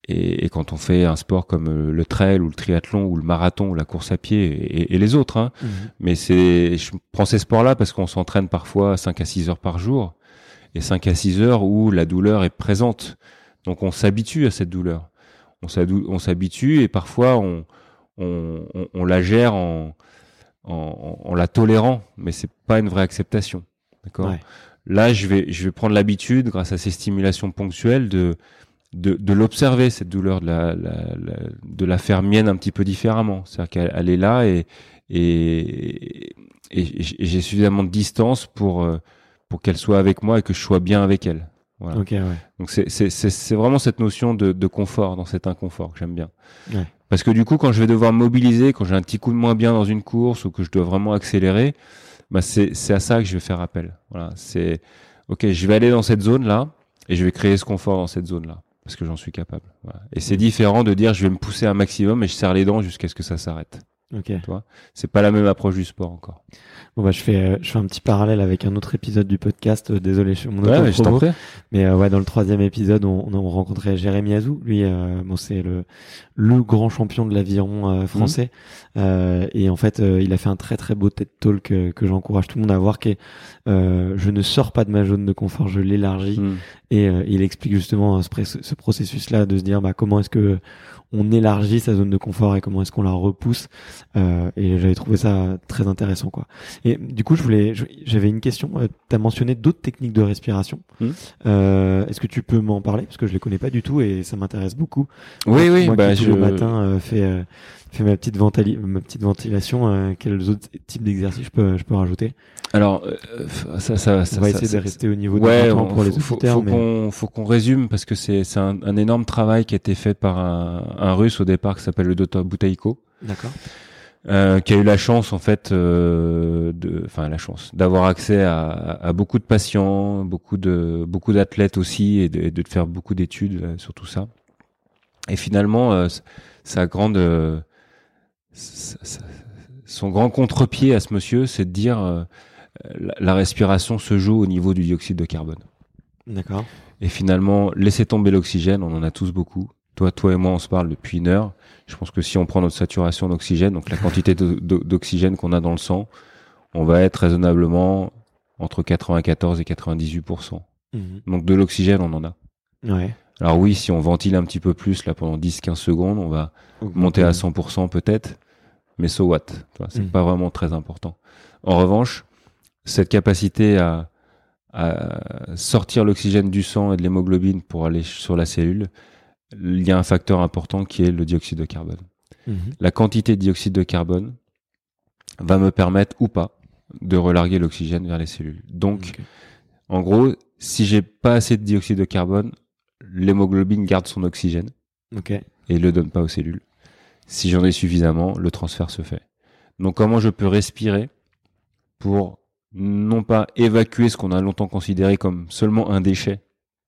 et, et, quand on fait un sport comme le trail ou le triathlon ou le marathon ou la course à pied et, et les autres. Hein. Mhm. Mais c'est, je prends ces sports-là parce qu'on s'entraîne parfois 5 à 6 heures par jour et 5 à 6 heures où la douleur est présente. Donc on s'habitue à cette douleur. On s'habitue et parfois on, on, on, la gère en, en, en, la tolérant, mais c'est pas une vraie acceptation. D'accord? Là, je vais je vais prendre l'habitude, grâce à ces stimulations ponctuelles, de de, de l'observer cette douleur, de la, la, de la faire mienne un petit peu différemment. C'est-à-dire qu'elle est là et et, et, j'ai suffisamment de distance pour euh, pour qu'elle soit avec moi et que je sois bien avec elle. Voilà. ouais. Donc c'est vraiment cette notion de, de, confort dans cet inconfort que j'aime bien. Ouais. Parce que du coup, quand je vais devoir mobiliser, quand j'ai un petit coup de moins bien dans une course ou que je dois vraiment accélérer, bah c'est à ça que je vais faire appel. Voilà, c'est ok, je vais aller dans cette zone là et je vais créer ce confort dans cette zone là parce que j'en suis capable. Voilà. Et c'est différent de dire je vais me pousser un maximum et je serre les dents jusqu'à ce que ça s'arrête. Ok. C'est pas la même approche du sport encore. Bon bah je fais euh, je fais un petit parallèle avec un autre épisode du podcast. Euh, désolé, je suis mon Ouais, mais je prie. Mais euh, ouais, dans le troisième épisode, on, on, on rencontrait Jérémy Azou. Lui, euh, bon, c'est le le grand champion de l'aviron euh, français. Euh, et en fait, euh, il a fait un très très beau TED Talk euh, que j'encourage tout le monde à voir. Qui est, euh, je ne sors pas de ma zone de confort, je l'élargis. Mm. Et euh, il explique justement ce, ce processus-là de se dire bah, comment est-ce que on élargit sa zone de confort et comment est-ce qu'on la repousse. Euh, et j'avais trouvé ça très intéressant, quoi. Et du coup, je voulais, j'avais une question. tu as mentionné d'autres techniques de respiration. Mhm. Euh, est-ce que tu peux m'en parler? Parce que je les connais pas du tout et ça m'intéresse beaucoup. Oui, oui, Moi bah, qui je... tous les matins euh, fais euh, fais ma petite ventali- ma petite ventilation. euh, quels autres types d'exercices je peux je peux rajouter? Alors, euh, ça, ça, ça, On va ça- essayer ça- de rester au niveau Ouais, on- pour les faut, faut- mais... qu'on faut qu'on résume parce que c'est c'est un, un énorme travail qui a été fait par un, un russe au départ qui s'appelle le docteur Boutaïko, D'accord. euh, qui a eu la chance en fait euh, de, enfin la chance d'avoir accès à, à beaucoup de patients, beaucoup de beaucoup d'athlètes aussi et de, et de faire beaucoup d'études euh, sur tout ça. Et finalement, euh, sa grande euh, son grand contre-pied à ce monsieur, c'est de dire euh, la, la respiration se joue au niveau du dioxyde de carbone. D'accord. Et finalement, laisser tomber l'oxygène, on en a tous beaucoup. Toi, toi et moi, on se parle depuis une heure. Je pense que si on prend notre saturation d'oxygène, donc la quantité d'oxygène qu'on a dans le sang, on va être raisonnablement entre 94 et 98 Mhm. Donc de l'oxygène, on en a. Ouais. Alors oui, si on ventile un petit peu plus là pendant 10-15 secondes, on va monter à 100% peut-être, mais so what C'est Mm. pas vraiment très important. En revanche, cette capacité à, à sortir l'oxygène du sang et de l'hémoglobine pour aller sur la cellule, il y a un facteur important qui est le dioxyde de carbone. Mhm. La quantité de dioxyde de carbone va me permettre ou pas de relarguer l'oxygène vers les cellules. Donc, en gros, si j'ai pas assez de dioxyde de carbone, l'hémoglobine garde son oxygène Ok. et le donne pas aux cellules. Si j'en ai suffisamment, le transfert se fait. Donc comment je peux respirer pour non pas évacuer ce qu'on a longtemps considéré comme seulement un déchet?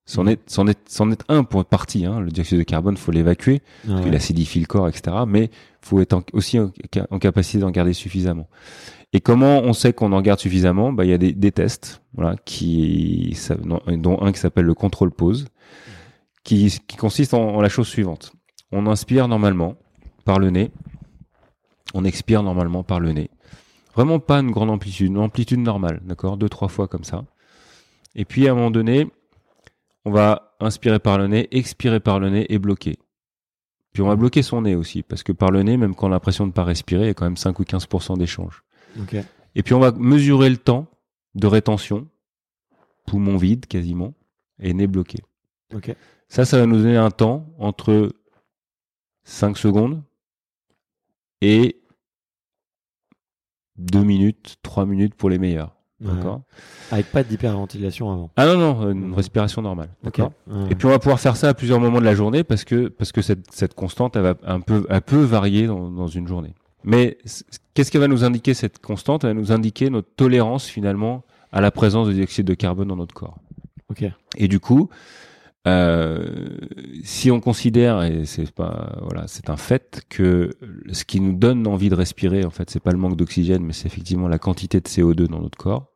C'en est, c'en est, c'en est un pour partie. Hein. Le dioxyde de carbone, faut l'évacuer, Ah ouais. acidifie le corps, etc. Mais faut être en- aussi en, ca- en capacité d'en garder suffisamment. Et comment on sait qu'on en garde suffisamment? Bah, il y a des, des tests, voilà, qui, ça- dont un qui s'appelle le contrôle pause, qui, qui consiste en, en la chose suivante. On inspire normalement par le nez, on expire normalement par le nez. Vraiment pas une grande amplitude, une amplitude normale, d'accord? Deux, trois fois comme ça. Et puis à un moment donné, on va inspirer par le nez, expirer par le nez et bloquer. Puis on va bloquer son nez aussi, parce que par le nez, même quand on a l'impression de ne pas respirer, il y a quand même 5 ou 15% d'échange. Et puis on va mesurer le temps de rétention, poumon vide quasiment, et nez bloqué. Ça, ça va nous donner un temps entre 5 secondes et 2 minutes, 3 minutes pour les meilleurs. D'accord Avec pas d'hyperventilation avant. Ah non, non, une respiration normale. D'accord. Et puis on va pouvoir faire ça à plusieurs moments de la journée parce que, parce que cette, cette constante, elle va un peu, elle peut varier dans, dans une journée. Mais qu'est-ce qu'elle va nous indiquer cette constante? Elle va nous indiquer notre tolérance finalement à la présence de dioxyde de carbone dans notre corps. Ok. Et du coup, euh, si on considère, et c'est pas, voilà, c'est un fait que ce qui nous donne envie de respirer, en fait, c'est pas le manque d'oxygène, mais c'est effectivement la quantité de CO2 dans notre corps.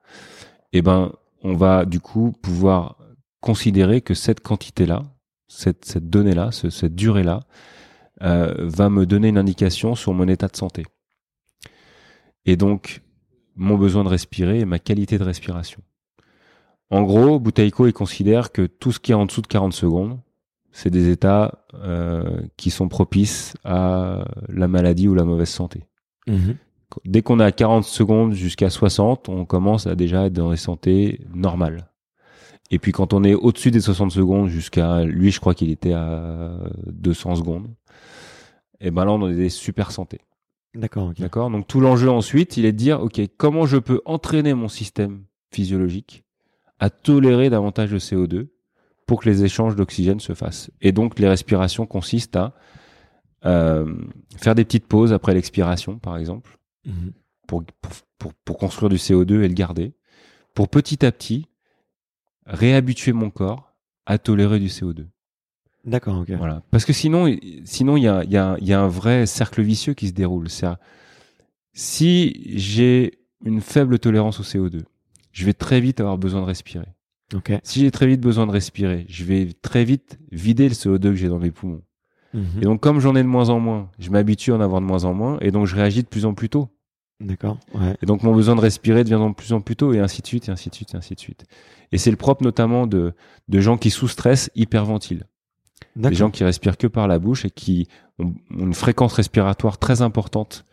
Eh ben, on va du coup pouvoir considérer que cette quantité-là, cette, cette donnée-là, ce- cette durée-là, euh, va me donner une indication sur mon état de santé. Et donc, mon besoin de respirer et ma qualité de respiration. En gros, Boutaïko, il considère que tout ce qui est en dessous de 40 secondes, c'est des états euh, qui sont propices à la maladie ou la mauvaise santé. Mhm. Dès qu'on est à 40 secondes jusqu'à 60, on commence à déjà être dans des santé normales. Et puis quand on est au-dessus des 60 secondes jusqu'à, lui je crois qu'il était à 200 secondes, et ben là on est des super santé. D'accord. Ok. D'accord? Donc tout l'enjeu ensuite, il est de dire, OK, comment je peux entraîner mon système physiologique à tolérer davantage de CO2 pour que les échanges d'oxygène se fassent. Et donc les respirations consistent à euh, faire des petites pauses après l'expiration, par exemple, Mhm. pour, pour, pour, pour construire du CO2 et le garder, pour petit à petit réhabituer mon corps à tolérer du CO2. D'accord. Ok. Voilà. Parce que sinon, sinon il y a, il y, a, il y a un vrai cercle vicieux qui se déroule. C'est Si j'ai une faible tolérance au CO2, je vais très vite avoir besoin de respirer. Ok. Si j'ai très vite besoin de respirer, je vais très vite vider le CO2 que j'ai dans mes poumons. Mhm. Et donc, comme j'en ai de moins en moins, je m'habitue à en avoir de moins en moins, et donc je réagis de plus en plus tôt. D'accord. Ouais. Et donc, mon besoin de respirer devient de plus en plus tôt, et ainsi de suite, et ainsi de suite, et ainsi de suite. Et c'est le propre notamment de, de gens qui sous stress hyperventilent. Des gens qui respirent que par la bouche et qui ont, ont une fréquence respiratoire très importante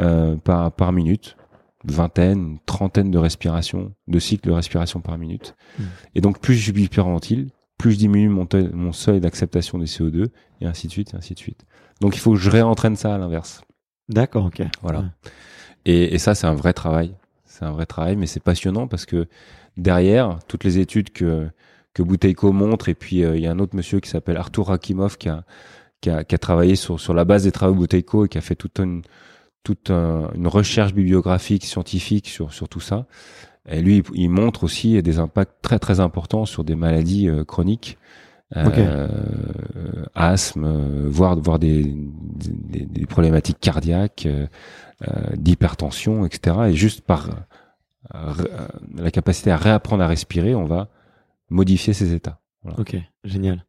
euh, par, par minute, vingtaine, trentaine de respirations, de cycles de respiration par minute. Mm. Et donc plus je hyperventile, plus je diminue mon, seuil d'acceptation des CO2, et ainsi de suite, et ainsi de suite. Donc il faut que je réentraîne ça à l'inverse. D'accord. Ok. Voilà. Ouais. Et, et ça, c'est un vrai travail. C'est un vrai travail, mais c'est passionnant parce que derrière, toutes les études que, que Bouteiko montre, et puis euh, il y a un autre monsieur qui s'appelle Arthur Rakimov qui a, qui a, qui a travaillé sur, sur la base des travaux Bouteiko et qui a fait toute une, toute un- une recherche bibliographique, scientifique sur, sur tout ça. Et lui, il, montre aussi des impacts très très importants sur des maladies euh, chroniques. euh, Ok. euh, asthme, euh, voire, voire des, des, des problématiques cardiaques, euh, euh, d'hypertension, etc. Et juste par euh, euh, la capacité à réapprendre à respirer, on va modifier ces états. Ok. Génial.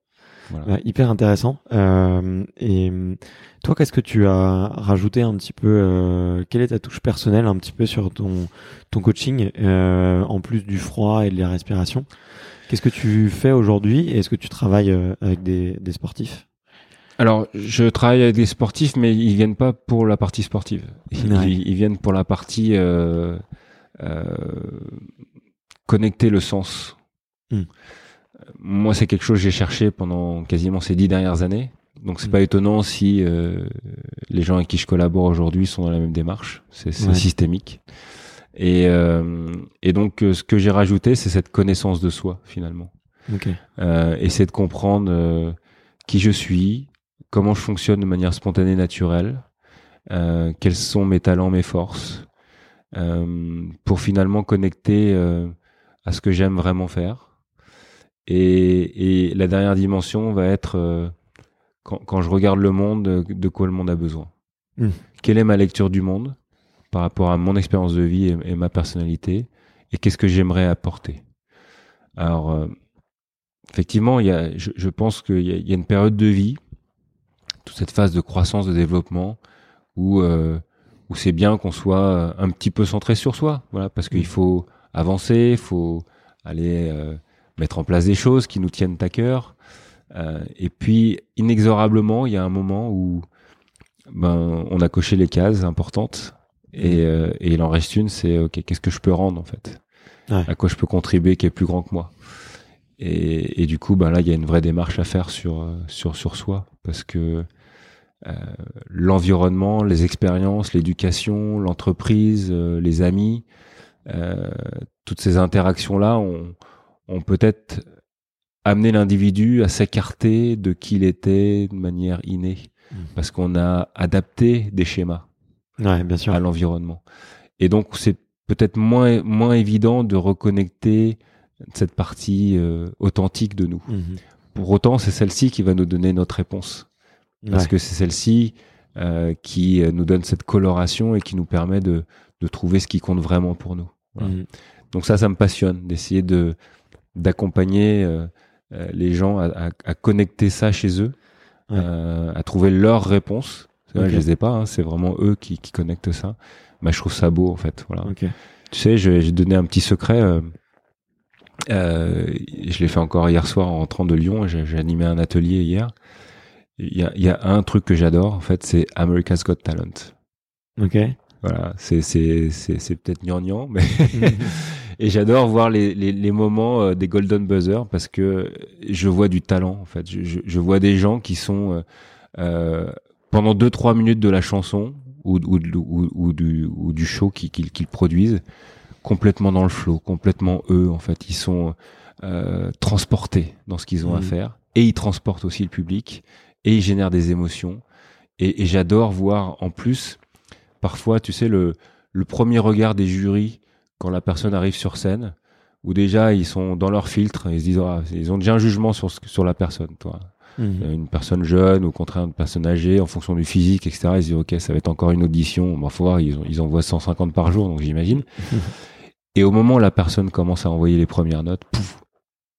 Voilà. Hyper intéressant. Euh, et hum, toi, qu'est-ce que tu as rajouté un petit peu euh, Quelle est ta touche personnelle un petit peu sur ton ton coaching euh, en plus du froid et de la respiration? Qu'est-ce que tu fais aujourd'hui est-ce que tu travailles euh, avec des, des sportifs? Alors, je travaille avec des sportifs, mais ils viennent pas pour la partie sportive. Ils, Ouais. ils viennent pour la partie euh, euh, connecter le sens. Hmm. Moi, c'est quelque chose que j'ai cherché pendant quasiment ces dix dernières années. Donc, c'est pas étonnant si euh, les gens avec qui je collabore aujourd'hui sont dans la même démarche. C'est Ouais. systémique. Et, euh, et donc, euh, ce que j'ai rajouté, c'est cette connaissance de soi, finalement Ok. euh, essayer de comprendre euh, qui je suis, comment je fonctionne de manière spontanée, naturelle, euh, quels sont mes talents, mes forces, euh, pour finalement connecter euh, à ce que j'aime vraiment faire. Et, et la dernière dimension va être euh, quand, quand je regarde le monde, euh, de quoi le monde a besoin. Mm. Quelle est ma lecture du monde par rapport à mon expérience de vie et, et ma personnalité, et qu'est-ce que j'aimerais apporter? Alors, euh, effectivement, y a, je, je pense qu'il y, a- il y a une période de vie, toute cette phase de croissance, de développement, où, euh, où c'est bien qu'on soit un petit peu centré sur soi, voilà, parce qu'il faut avancer, il faut aller mettre en place des choses qui nous tiennent à cœur. Euh, et puis, inexorablement, il y a un moment où ben, on a coché les cases importantes, et, euh, et il en reste une, c'est ok, qu'est-ce que je peux rendre en fait, Ouais. à quoi je peux contribuer qui est plus grand que moi? Et, et du coup, ben là, il y a une vraie démarche à faire sur euh, sur sur soi, parce que euh, l'environnement, les expériences, l'éducation, l'entreprise, les amis, toutes ces interactions-là ont, ont peut-être amené l'individu à s'écarter de qui il était de manière innée, Mm. parce qu'on a adapté des schémas Ouais, bien sûr. à l'environnement. Et donc, c'est peut-être moins, moins évident de reconnecter cette partie euh, authentique de nous. Mhm. Pour autant, c'est celle-ci qui va nous donner notre réponse parce Ouais. que c'est celle-ci euh, qui euh, nous donne cette coloration et qui nous permet de, de trouver ce qui compte vraiment pour nous. Voilà. Mhm. Donc ça, ça me passionne d'essayer de d'accompagner euh, euh, les gens à, à- à connecter ça chez eux, Ouais. euh, à trouver leur réponse. C'est vrai. Je les ai pas, hein, c'est vraiment eux qui, qui connectent ça. Mais je trouve ça beau en fait. Voilà. Tu sais, j'ai donné un petit secret. euh, euh, je l'ai fait encore hier soir en rentrant de Lyon. J'ai animé un atelier hier. Il y a, il y a un truc que j'adore, en fait, c'est America's Got Talent. Ok. Voilà, c'est c'est c'est c'est peut-être gnangnan, mais et j'adore voir les, les les moments euh, des golden buzzer parce que je vois du talent en fait. Je je, je vois des gens qui sont euh, euh, pendant deux trois minutes de la chanson ou ou ou, ou du ou du show qu'ils qu'ils qu'ils produisent complètement dans le flow, complètement eux en fait. Ils sont euh, transportés dans ce qu'ils ont à Mhm. faire et ils transportent aussi le public et ils génèrent des émotions. Et, et j'adore voir en plus parfois, tu sais, le, le premier regard des jurys quand la personne arrive sur scène, où déjà ils sont dans leur filtre, ils se disent, ah, ils ont déjà un jugement sur, ce- sur la personne, toi. Mhm. Euh, Une personne jeune ou au contraire une personne âgée, en fonction du physique, etc. Ils se disent, OK, ça va être encore une audition. Bon, faut voir, ils, ont- ils envoient 150 par jour, donc j'imagine. Et au moment où la personne commence à envoyer les premières notes, pouf,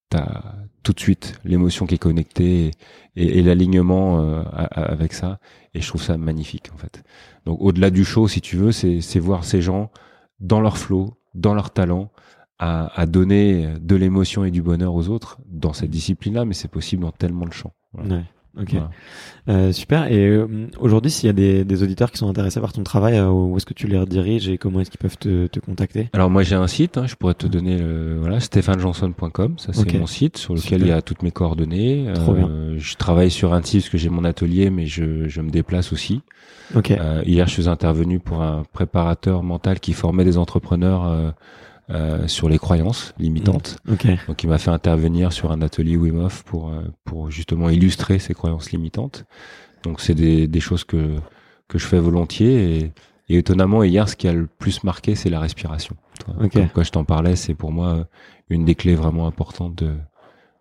t'as tout de suite l'émotion qui est connectée et, et l'alignement euh, avec ça. Et je trouve ça magnifique, en fait. Donc, au-delà du show, si tu veux, c'est c'est voir ces gens dans leur flow, dans leur talent, à, à donner de l'émotion et du bonheur aux autres dans cette discipline-là, mais c'est possible dans tellement de champs. Voilà. Ouais. Ok. Voilà. Euh, super. Et euh, aujourd'hui, s'il y a des, des auditeurs qui sont intéressés par ton travail, euh, où est-ce que tu les rediriges et comment est-ce qu'ils peuvent te, te contacter? Alors moi j'ai un site, hein, je pourrais te donner le, voilà stéphanejohnson.com, ça c'est mon site sur lequel Super. il y a toutes mes coordonnées. Trop Euh, Je travaille sur un site parce que j'ai mon atelier, mais je, je me déplace aussi. Ok. Euh, hier je suis intervenu pour un préparateur mental qui formait des entrepreneurs euh, sur les croyances limitantes. Ok. Donc il m'a fait intervenir sur un atelier Wim Hof pour euh, pour justement illustrer ces croyances limitantes. Donc c'est des, des choses que que je fais volontiers et, et étonnamment hier ce qui a le plus marqué c'est la respiration. Toi, Ok. Comme quand je t'en parlais, c'est pour moi euh, une des clés vraiment importantes de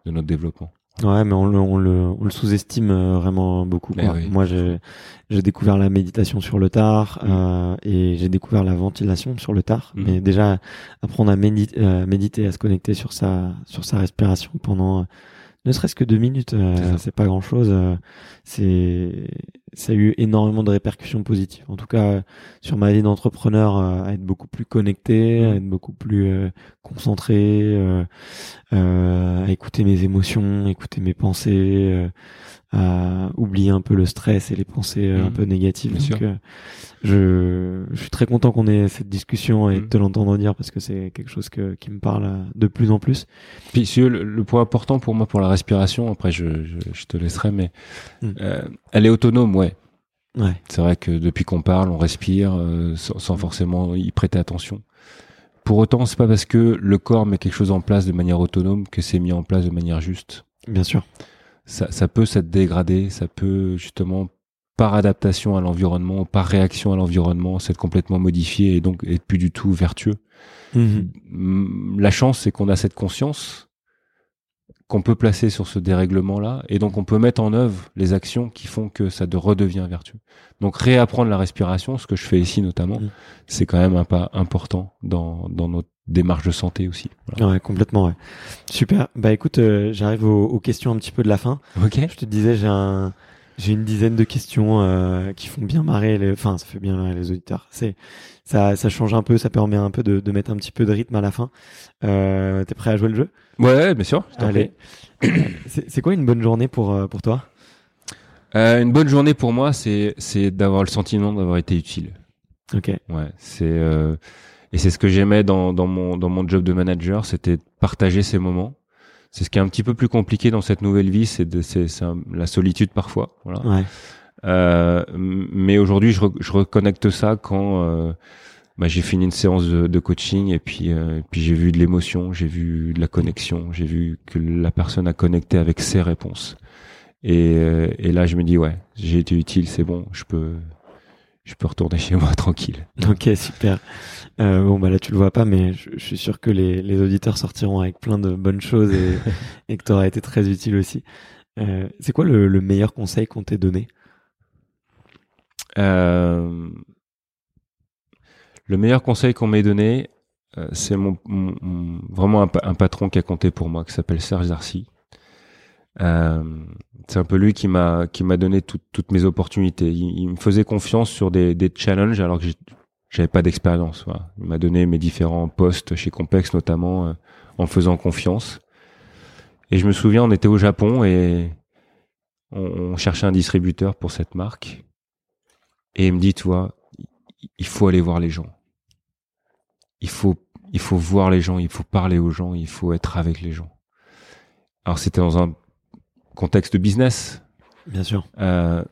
de notre développement. Ouais, mais on le, on le, on le sous-estime euh, vraiment beaucoup. Mais Quoi. oui. Moi, j'ai, j'ai découvert la méditation sur le tard Mm. euh, et j'ai découvert la ventilation sur le tard. Mm. Mais déjà, apprendre à médi- euh, méditer, à se connecter sur sa, sur sa respiration pendant euh, ne serait-ce que deux minutes, euh, C'est pas grand-chose. euh, c'est, ça a eu énormément de répercussions positives. En tout cas, sur ma vie d'entrepreneur, euh, à être beaucoup plus connecté, à Mm. être beaucoup plus euh, concentré. euh, à écouter mes émotions, écouter mes pensées, à oublier un peu le stress et les pensées un Mhm. peu négatives. Bien Donc, sûr. je, je suis très content qu'on ait cette discussion et de Mhm. te l'entendre dire parce que c'est quelque chose que, qui me parle de plus en plus. Puis si le, le point important pour moi pour la respiration, après je je, je te laisserai, mais euh, elle est autonome, ouais. C'est vrai que depuis qu'on parle, on respire euh, sans, sans forcément y prêter attention. Pour autant, c'est pas parce que le corps met quelque chose en place de manière autonome que c'est mis en place de manière juste. bien sûr. Ça, ça peut s'être dégradé, ça peut justement par adaptation à l'environnement, par réaction à l'environnement, s'être complètement modifié et donc être plus du tout vertueux. Mhm. Mm, La chance, c'est qu'on a cette conscience qu'on peut placer sur ce dérèglement-là, et donc on peut mettre en œuvre les actions qui font que ça de redevient vertueux. Donc réapprendre la respiration, ce que je fais ici notamment, Mm. c'est quand même un pas important dans, dans notre démarche de santé aussi. Voilà. Ouais, complètement. Ouais. Super. Bah écoute, euh, j'arrive aux, aux questions un petit peu de la fin. Ok. Je te disais, j'ai un, j'ai une dizaine de questions euh, qui font bien marrer les, enfin, ça fait bien marrer les auditeurs. C'est, ça, ça change un peu, ça permet un peu de, de mettre un petit peu de rythme à la fin. Euh, T'es prêt à jouer le jeu? Ouais, bien sûr. Allez. c'est quoi une bonne journée pour euh, pour toi? Euh, une bonne journée pour moi, c'est c'est d'avoir le sentiment d'avoir été utile. Ok. Ouais, c'est euh, et c'est ce que j'aimais dans dans mon dans mon job de manager, c'était de partager ces moments. C'est ce qui est un petit peu plus compliqué dans cette nouvelle vie, c'est la solitude parfois. Voilà. Ouais. Euh, mais aujourd'hui, je, re- je reconnecte ça quand euh, bah, j'ai fini une séance de, de coaching et puis euh, puis j'ai vu de l'émotion, j'ai vu de la connexion, j'ai vu que la personne a connecté avec ses réponses. Et, euh, et là, je me dis ouais, j'ai été utile, c'est bon, je peux je peux retourner chez moi tranquille. Ok, super. Euh, bon bah là tu le vois pas, mais je, je suis sûr que les, les auditeurs sortiront avec plein de bonnes choses et, et que tu auras été très utile aussi. Euh, c'est quoi le, le meilleur conseil qu'on t'ait donné? Euh, le meilleur conseil qu'on m'ait donné, c'est mon, mon- mon- vraiment un, pa- un patron qui a compté pour moi, qui s'appelle Serge Darcy. Euh, c'est un peu lui qui m'a qui m'a donné tout- toutes mes opportunités. Il, il me faisait confiance sur des, des challenges alors que j'avais pas d'expérience. Voilà. Il m'a donné mes différents postes chez Compex notamment euh, en faisant confiance. Et je me souviens, on était au Japon et on, on cherchait un distributeur pour cette marque. Et il me dit, tu vois, il faut aller voir les gens. Il faut, il faut voir les gens, il faut parler aux gens, il faut être avec les gens. Alors c'était dans un contexte de business, Bien sûr. euh,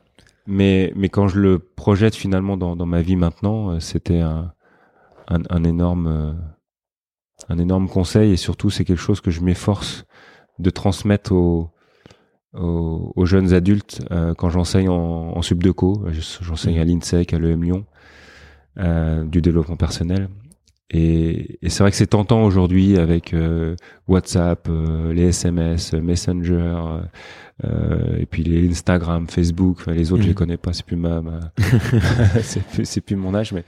mais mais quand je le projette finalement dans, dans ma vie maintenant, euh, c'était un, un, un énorme euh, un énorme conseil et surtout c'est quelque chose que je m'efforce de transmettre aux aux, aux jeunes adultes euh, quand j'enseigne en, en subdeco. Je- J'enseigne à l'INSEC, à l'EM Lyon, euh, du développement personnel. Et, et c'est vrai que c'est tentant aujourd'hui avec euh, WhatsApp, euh, les SMS, Messenger, euh, et puis les Instagram, Facebook. les autres, je les mhm. connais pas. C'est plus ma, ma... c'est plus, plus mon âge, mais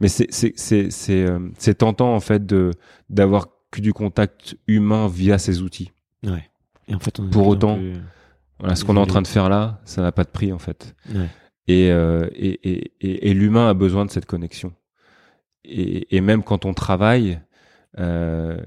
mais c'est c'est c'est c'est tentant en fait de d'avoir que du contact humain via ces outils. Ouais. Et en fait, on pour autant, voilà, ce qu'on est en train de faire là, ça n'a pas de prix en fait. Ouais. Et, et, et, et, et l'humain a besoin de cette connexion et, et, même quand on travaille, euh,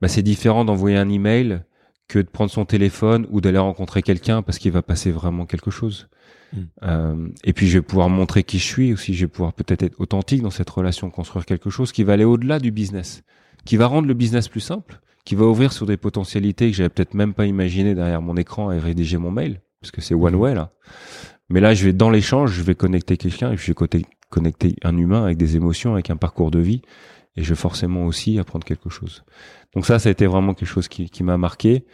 bah c'est différent d'envoyer un email que de prendre son téléphone ou d'aller rencontrer quelqu'un parce qu'il va passer vraiment quelque chose. Hmm. Euh, et puis je vais pouvoir montrer qui je suis aussi, je vais pouvoir peut-être être authentique dans cette relation, construire quelque chose qui va aller au-delà du business, qui va rendre le business plus simple, qui va ouvrir sur des potentialités que j'avais peut-être même pas imaginé derrière mon écran et rédiger mon mail, parce que c'est one hmm. way là. Mais là, je vais dans l'échange, je vais connecter quelqu'un et je vais connecter un humain avec des émotions, avec un parcours de vie, et je vais forcément aussi apprendre quelque chose. Donc ça, ça a été vraiment quelque chose qui, m'a marqué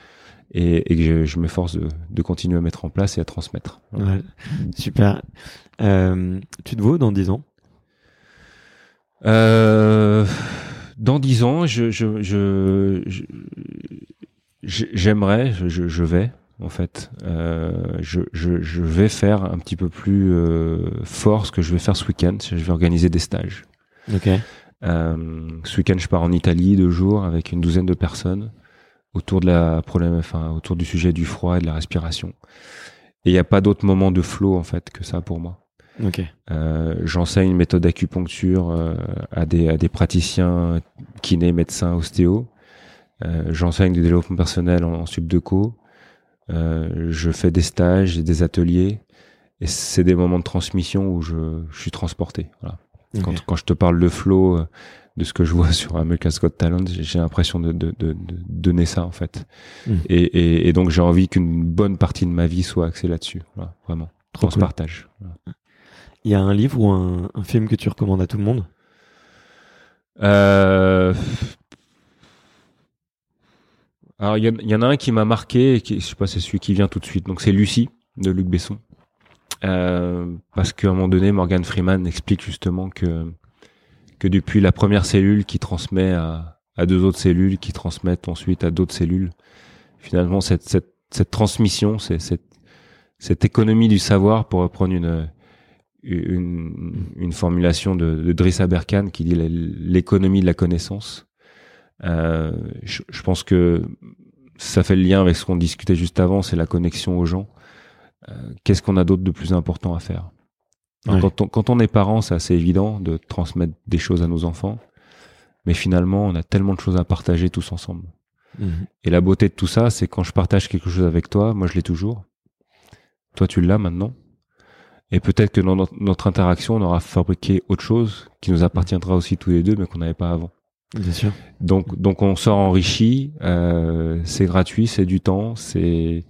et, que je, m'efforce de, continuer à mettre en place et à transmettre. super. Euh, tu te vois dans dix ans? Euh, Dans dix ans, je, je, j'aimerais, je, vais, en fait. Euh, je, je, je, vais faire un petit peu plus euh, fort ce que je vais faire ce week-end. Je vais organiser des stages. Ok. Euh, ce week-end, je pars en Italie deux jours avec une douzaine de personnes autour de la problème, enfin autour du sujet du froid et de la respiration. Et il n'y a pas d'autre moment de flow en fait que ça pour moi. Ok. J'enseigne une méthode d'acupuncture à des à des praticiens kinés, médecins, ostéo. Euh, J'enseigne du développement personnel en, en subdeco. Euh, je fais des stages et des ateliers. Et c'est des moments de transmission où je, je suis transporté. Voilà. Quand, quand, je te parle de flow, euh, de ce que je vois sur America's Got Talent, j'ai l'impression de, de, de, de, donner ça en fait. Hmm. Et, et, et, donc j'ai envie qu'une bonne partie de ma vie soit axée là-dessus. Voilà, vraiment. Trop partage. Il y a un livre ou un, un, film que tu recommandes à tout le monde? Euh, alors il y, en a un qui m'a marqué, et qui, je sais pas, c'est celui qui vient tout de suite. Donc c'est Lucie de Luc Besson, euh, parce qu'à un moment donné, Morgan Freeman explique justement que que depuis la première cellule qui transmet à, à deux autres cellules, qui transmettent ensuite à d'autres cellules, finalement cette cette, cette transmission, c'est cette cette économie du savoir, pour reprendre une une, une formulation de, de Driss Aberkan qui dit l'économie de la connaissance euh, je, je, pense que ça fait le lien avec ce qu'on discutait juste avant, c'est la connexion aux gens. Euh, Qu'est-ce qu'on a d'autre de plus important à faire? Quand, on, quand, on, est parent, c'est assez évident de transmettre des choses à nos enfants, mais finalement, on a tellement de choses à partager tous ensemble. Mhm. Et la beauté de tout ça, c'est quand je partage quelque chose avec toi, moi je l'ai toujours. Toi, tu l'as maintenant. Et peut-être que dans notre interaction, on aura fabriqué autre chose qui nous appartiendra aussi tous les deux, mais qu'on n'avait pas avant. Bien sûr. Donc, donc on sort enrichi. Euh, c'est gratuit, c'est du temps, c'est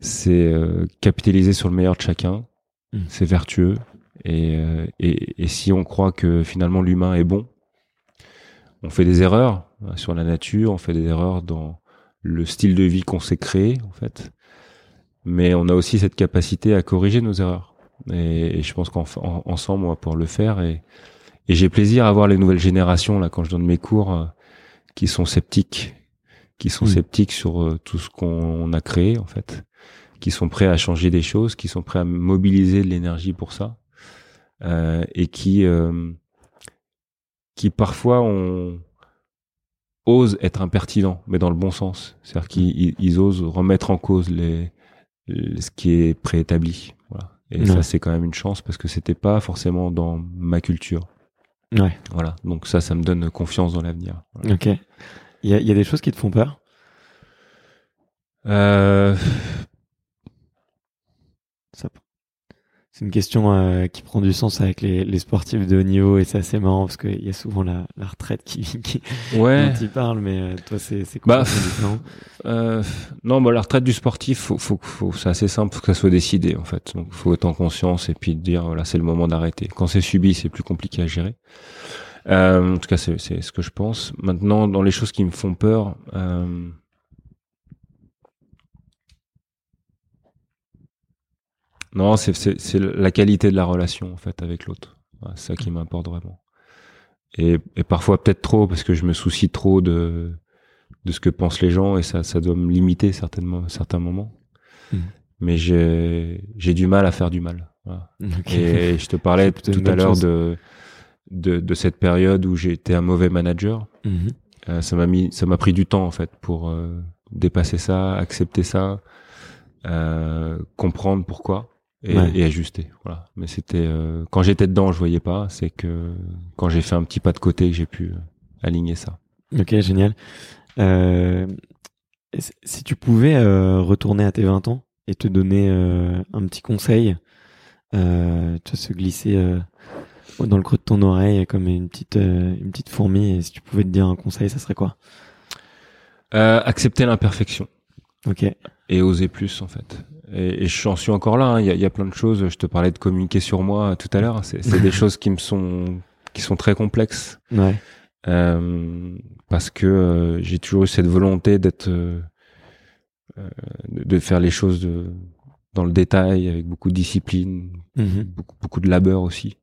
c'est euh, capitaliser sur le meilleur de chacun. Mm. C'est vertueux. Et, euh, et, et, si on croit que finalement l'humain est bon, on fait des erreurs hein, sur la nature, on fait des erreurs dans le style de vie qu'on s'est créé en fait. Mais on a aussi cette capacité à corriger nos erreurs. Et, et je pense qu'ensemble on va pouvoir le faire et et j'ai plaisir à voir les nouvelles générations là quand je donne mes cours euh, qui sont sceptiques, qui sont hmm. sceptiques sur euh, tout ce qu'on a créé en fait, qui sont prêts à changer des choses, qui sont prêts à mobiliser de l'énergie pour ça, euh, et qui qui parfois ont osent être impertinents, mais dans le bon sens. C'est-à-dire qu'ils osent remettre en cause les, ce qui est préétabli. Voilà. Et ça, c'est quand même une chance parce que c'était pas forcément dans ma culture. Ouais. Voilà. Donc ça, ça me donne confiance dans l'avenir. Ok. Il y a, y a, des choses qui te font peur? Euh... C'est une question euh, qui prend du sens avec les, les sportifs de haut niveau et c'est assez marrant parce qu'il y a souvent la, la retraite qui, qui ouais. dont ils parlent, mais euh, toi c'est c'est quoi bah, euh, Non, bah la retraite du sportif, faut, faut, faut c'est assez simple, faut que ça soit décidé en fait. Donc faut être en conscience et puis dire voilà c'est le moment d'arrêter. Quand c'est subi, c'est plus compliqué à gérer. Euh, en tout cas, c'est ce que je pense. Maintenant, dans les choses qui me font peur. Euh, Non, c'est la qualité de la relation en fait avec l'autre. C'est ça qui m'importe vraiment. et, et parfois peut-être trop parce que je me soucie trop de de ce que pensent les gens et ça ça doit me limiter certainement certains moments. Mhm. Mais j'ai j'ai du mal à faire du mal. Voilà. Et je te parlais tout à l'heure de, de de cette période où j'ai été un mauvais manager. Mhm. Euh, ça m'a mis, ça m'a pris du temps en fait pour euh, dépasser ça, accepter ça, euh, comprendre pourquoi et, Ouais. et ajuster. Voilà. Mais c'était euh, quand j'étais dedans, je voyais pas. C'est que quand j'ai fait un petit pas de côté, j'ai pu euh, aligner ça. Ok, génial. Euh, si tu pouvais euh, retourner à tes 20 ans et te donner euh, un petit conseil, euh, te se glisser euh, dans le creux de ton oreille comme une petite une petite fourmi, et si tu pouvais te dire un conseil, ça serait quoi? Euh, accepter l'imperfection Ok. et oser plus en fait. Et, et j'en suis encore là. hein. Il y, a, il y a plein de choses. Je te parlais de communiquer sur moi tout à l'heure. C'est, c'est des choses qui me sont qui sont très complexes. Ouais. Euh, parce que euh, j'ai toujours eu cette volonté d'être euh, euh, de de faire les choses de, dans le détail avec beaucoup de discipline Mhm. beaucoup, beaucoup de labeur aussi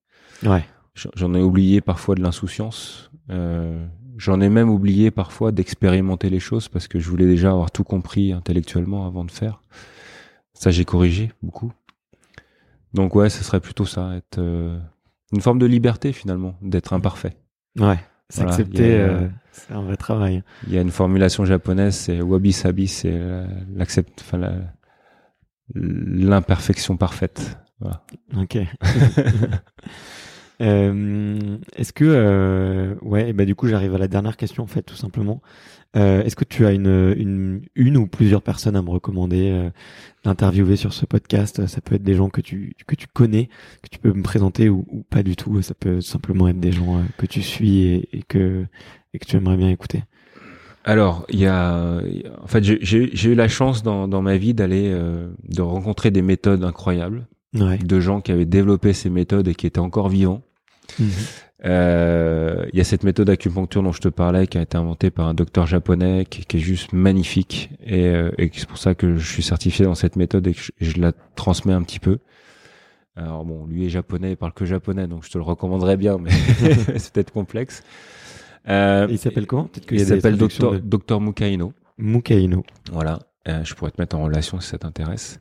Ouais. J'en- j'en ai oublié parfois de l'insouciance euh, j'en ai même oublié parfois d'expérimenter les choses parce que je voulais déjà avoir tout compris intellectuellement avant de faire ça j'ai corrigé beaucoup donc ouais ce serait plutôt ça être euh, une forme de liberté finalement d'être imparfait Ouais. Voilà, S'accepter, a- euh, c'est un vrai travail. Il y a une formulation japonaise, c'est wabi sabi, c'est l'accept, l'imperfection parfaite. Voilà. Ok. Euh, est-ce que ouais, bah du coup j'arrive à la dernière question en fait tout simplement. Euh, est-ce que tu as une, une une ou plusieurs personnes à me recommander euh, d'interviewer sur ce podcast? Ça peut être des gens que tu que tu connais, que tu peux me présenter ou, ou pas du tout. Ça peut simplement être des gens euh, que tu suis et, et que et que tu aimerais bien écouter. Alors, il y a, en fait, j'ai eu la chance dans, dans ma vie d'aller, euh, de rencontrer des méthodes incroyables, Ouais. de gens qui avaient développé ces méthodes et qui étaient encore vivants. Euh, Il y a cette méthode d'acupuncture dont je te parlais, qui a été inventée par un docteur japonais, qui, qui est juste magnifique, et, euh, et c'est pour ça que je suis certifié dans cette méthode et que je, je la transmets un petit peu. Alors bon, lui est japonais, il parle que japonais, donc je te le recommanderais bien, mais c'est peut-être complexe. Euh, il s'appelle comment? Peut-être il s'appelle docteur, de- docteur Mukaino. Mukaino. Voilà. Euh, je pourrais te mettre en relation si ça t'intéresse.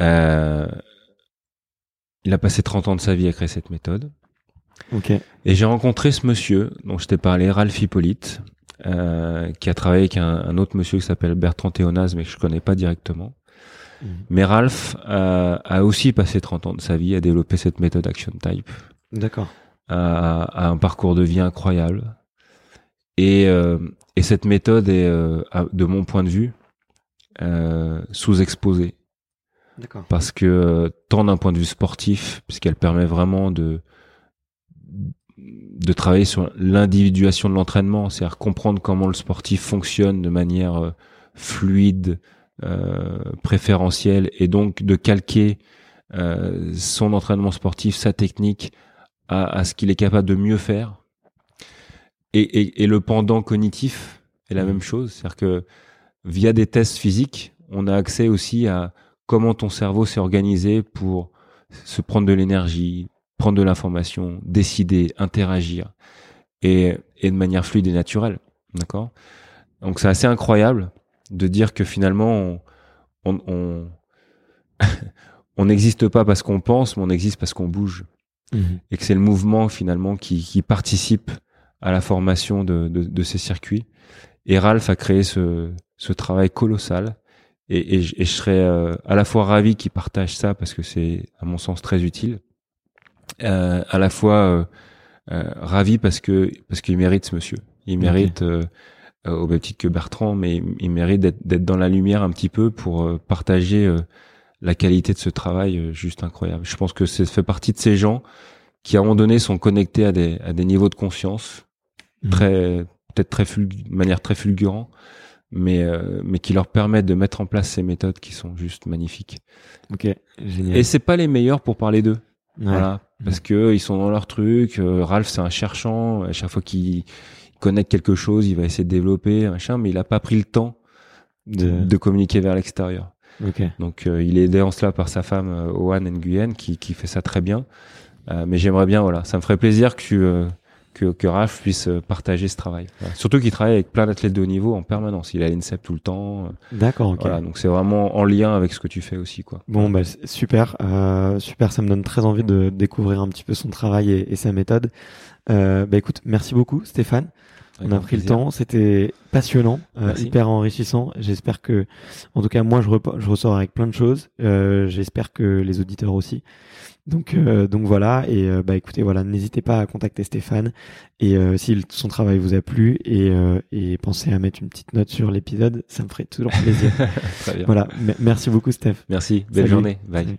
Euh, il a passé 30 ans de sa vie à créer cette méthode. Et j'ai rencontré ce monsieur dont je t'ai parlé, Ralph Hippolyte, euh, qui a travaillé avec un, un autre monsieur qui s'appelle Bertrand Théonaz, mais que je connais pas directement. Mhm. Mais Ralph euh, a aussi passé 30 ans de sa vie à développer cette méthode Action Type, D'accord. a, a un parcours de vie incroyable. Et, euh, et cette méthode est, à- de mon point de vue, sous-exposée D'accord. parce que tant d'un point de vue sportif, puisqu'elle permet vraiment de de travailler sur l'individuation de l'entraînement, c'est-à-dire comprendre comment le sportif fonctionne de manière euh, fluide, euh, préférentielle, et donc de calquer euh, son entraînement sportif, sa technique, à, à ce qu'il est capable de mieux faire. Et, et, et le pendant cognitif est la Mhm. même chose, c'est-à-dire que via des tests physiques, on a accès aussi à comment ton cerveau s'est organisé pour se prendre de l'énergie, prendre de l'information, décider, interagir, et, et de manière fluide et naturelle. D'accord? Donc c'est assez incroyable de dire que finalement, on on, on, on n'existe pas parce qu'on pense, mais on existe parce qu'on bouge. Mhm. Et que c'est le mouvement finalement qui, qui participe à la formation de, de, de ces circuits. Et Ralph a créé ce, ce travail colossal. Et, et, je- et je serais euh, à la fois ravi qu'il partage ça parce que c'est à mon sens très utile, euh, à la fois euh, euh, ravi parce que parce qu'il mérite ce monsieur. Il mérite euh, euh, au même titre que Bertrand, mais il, il mérite d'être dans la lumière un petit peu pour partager euh, la qualité de ce travail euh, juste incroyable. Je pense que ça fait partie de ces gens qui à un moment donné sont connectés à des à des niveaux de conscience Mhm. très peut-être très de manière très fulgurant mais euh, mais qui leur permettent de mettre en place ces méthodes qui sont juste magnifiques. Ok. Génial. Et c'est pas les meilleurs pour parler d'eux. Ouais. Voilà, parce que ils sont dans leur truc. euh, Ralph, c'est un cherchant. À chaque fois qu'il connecte quelque chose, il va essayer de développer, machin, mais il a pas pris le temps De- de communiquer vers l'extérieur. Ok. Donc, euh, il est aidé en cela par sa femme, euh, Owen Nguyen, qui, qui fait ça très bien. Euh, mais j'aimerais bien, voilà, ça me ferait plaisir que tu, euh, que, que Raph puisse partager ce travail. Surtout qu'il travaille avec plein d'athlètes de haut niveau en permanence. Il a l'INSEP tout le temps. D'accord, ok. Voilà, donc c'est vraiment en lien avec ce que tu fais aussi, quoi. Bon, bah, super, euh, super. Ça me donne très envie de découvrir un petit peu son travail et, et sa méthode. Euh, bah écoute, merci beaucoup, Stéphane. On a pris le temps, c'était passionnant, euh, hyper enrichissant. J'espère que, en tout cas, moi, je, je ressors avec plein de choses. Euh, J'espère que les auditeurs aussi. Donc, euh, donc voilà. Et bah écoutez, voilà, n'hésitez pas à contacter Stéphane. Et euh, si son travail vous a plu, et, et pensez à mettre une petite note sur l'épisode, ça me ferait toujours plaisir. Très bien. Voilà. merci beaucoup, Steph. Merci. Belle Salut. journée. Bye. Salut.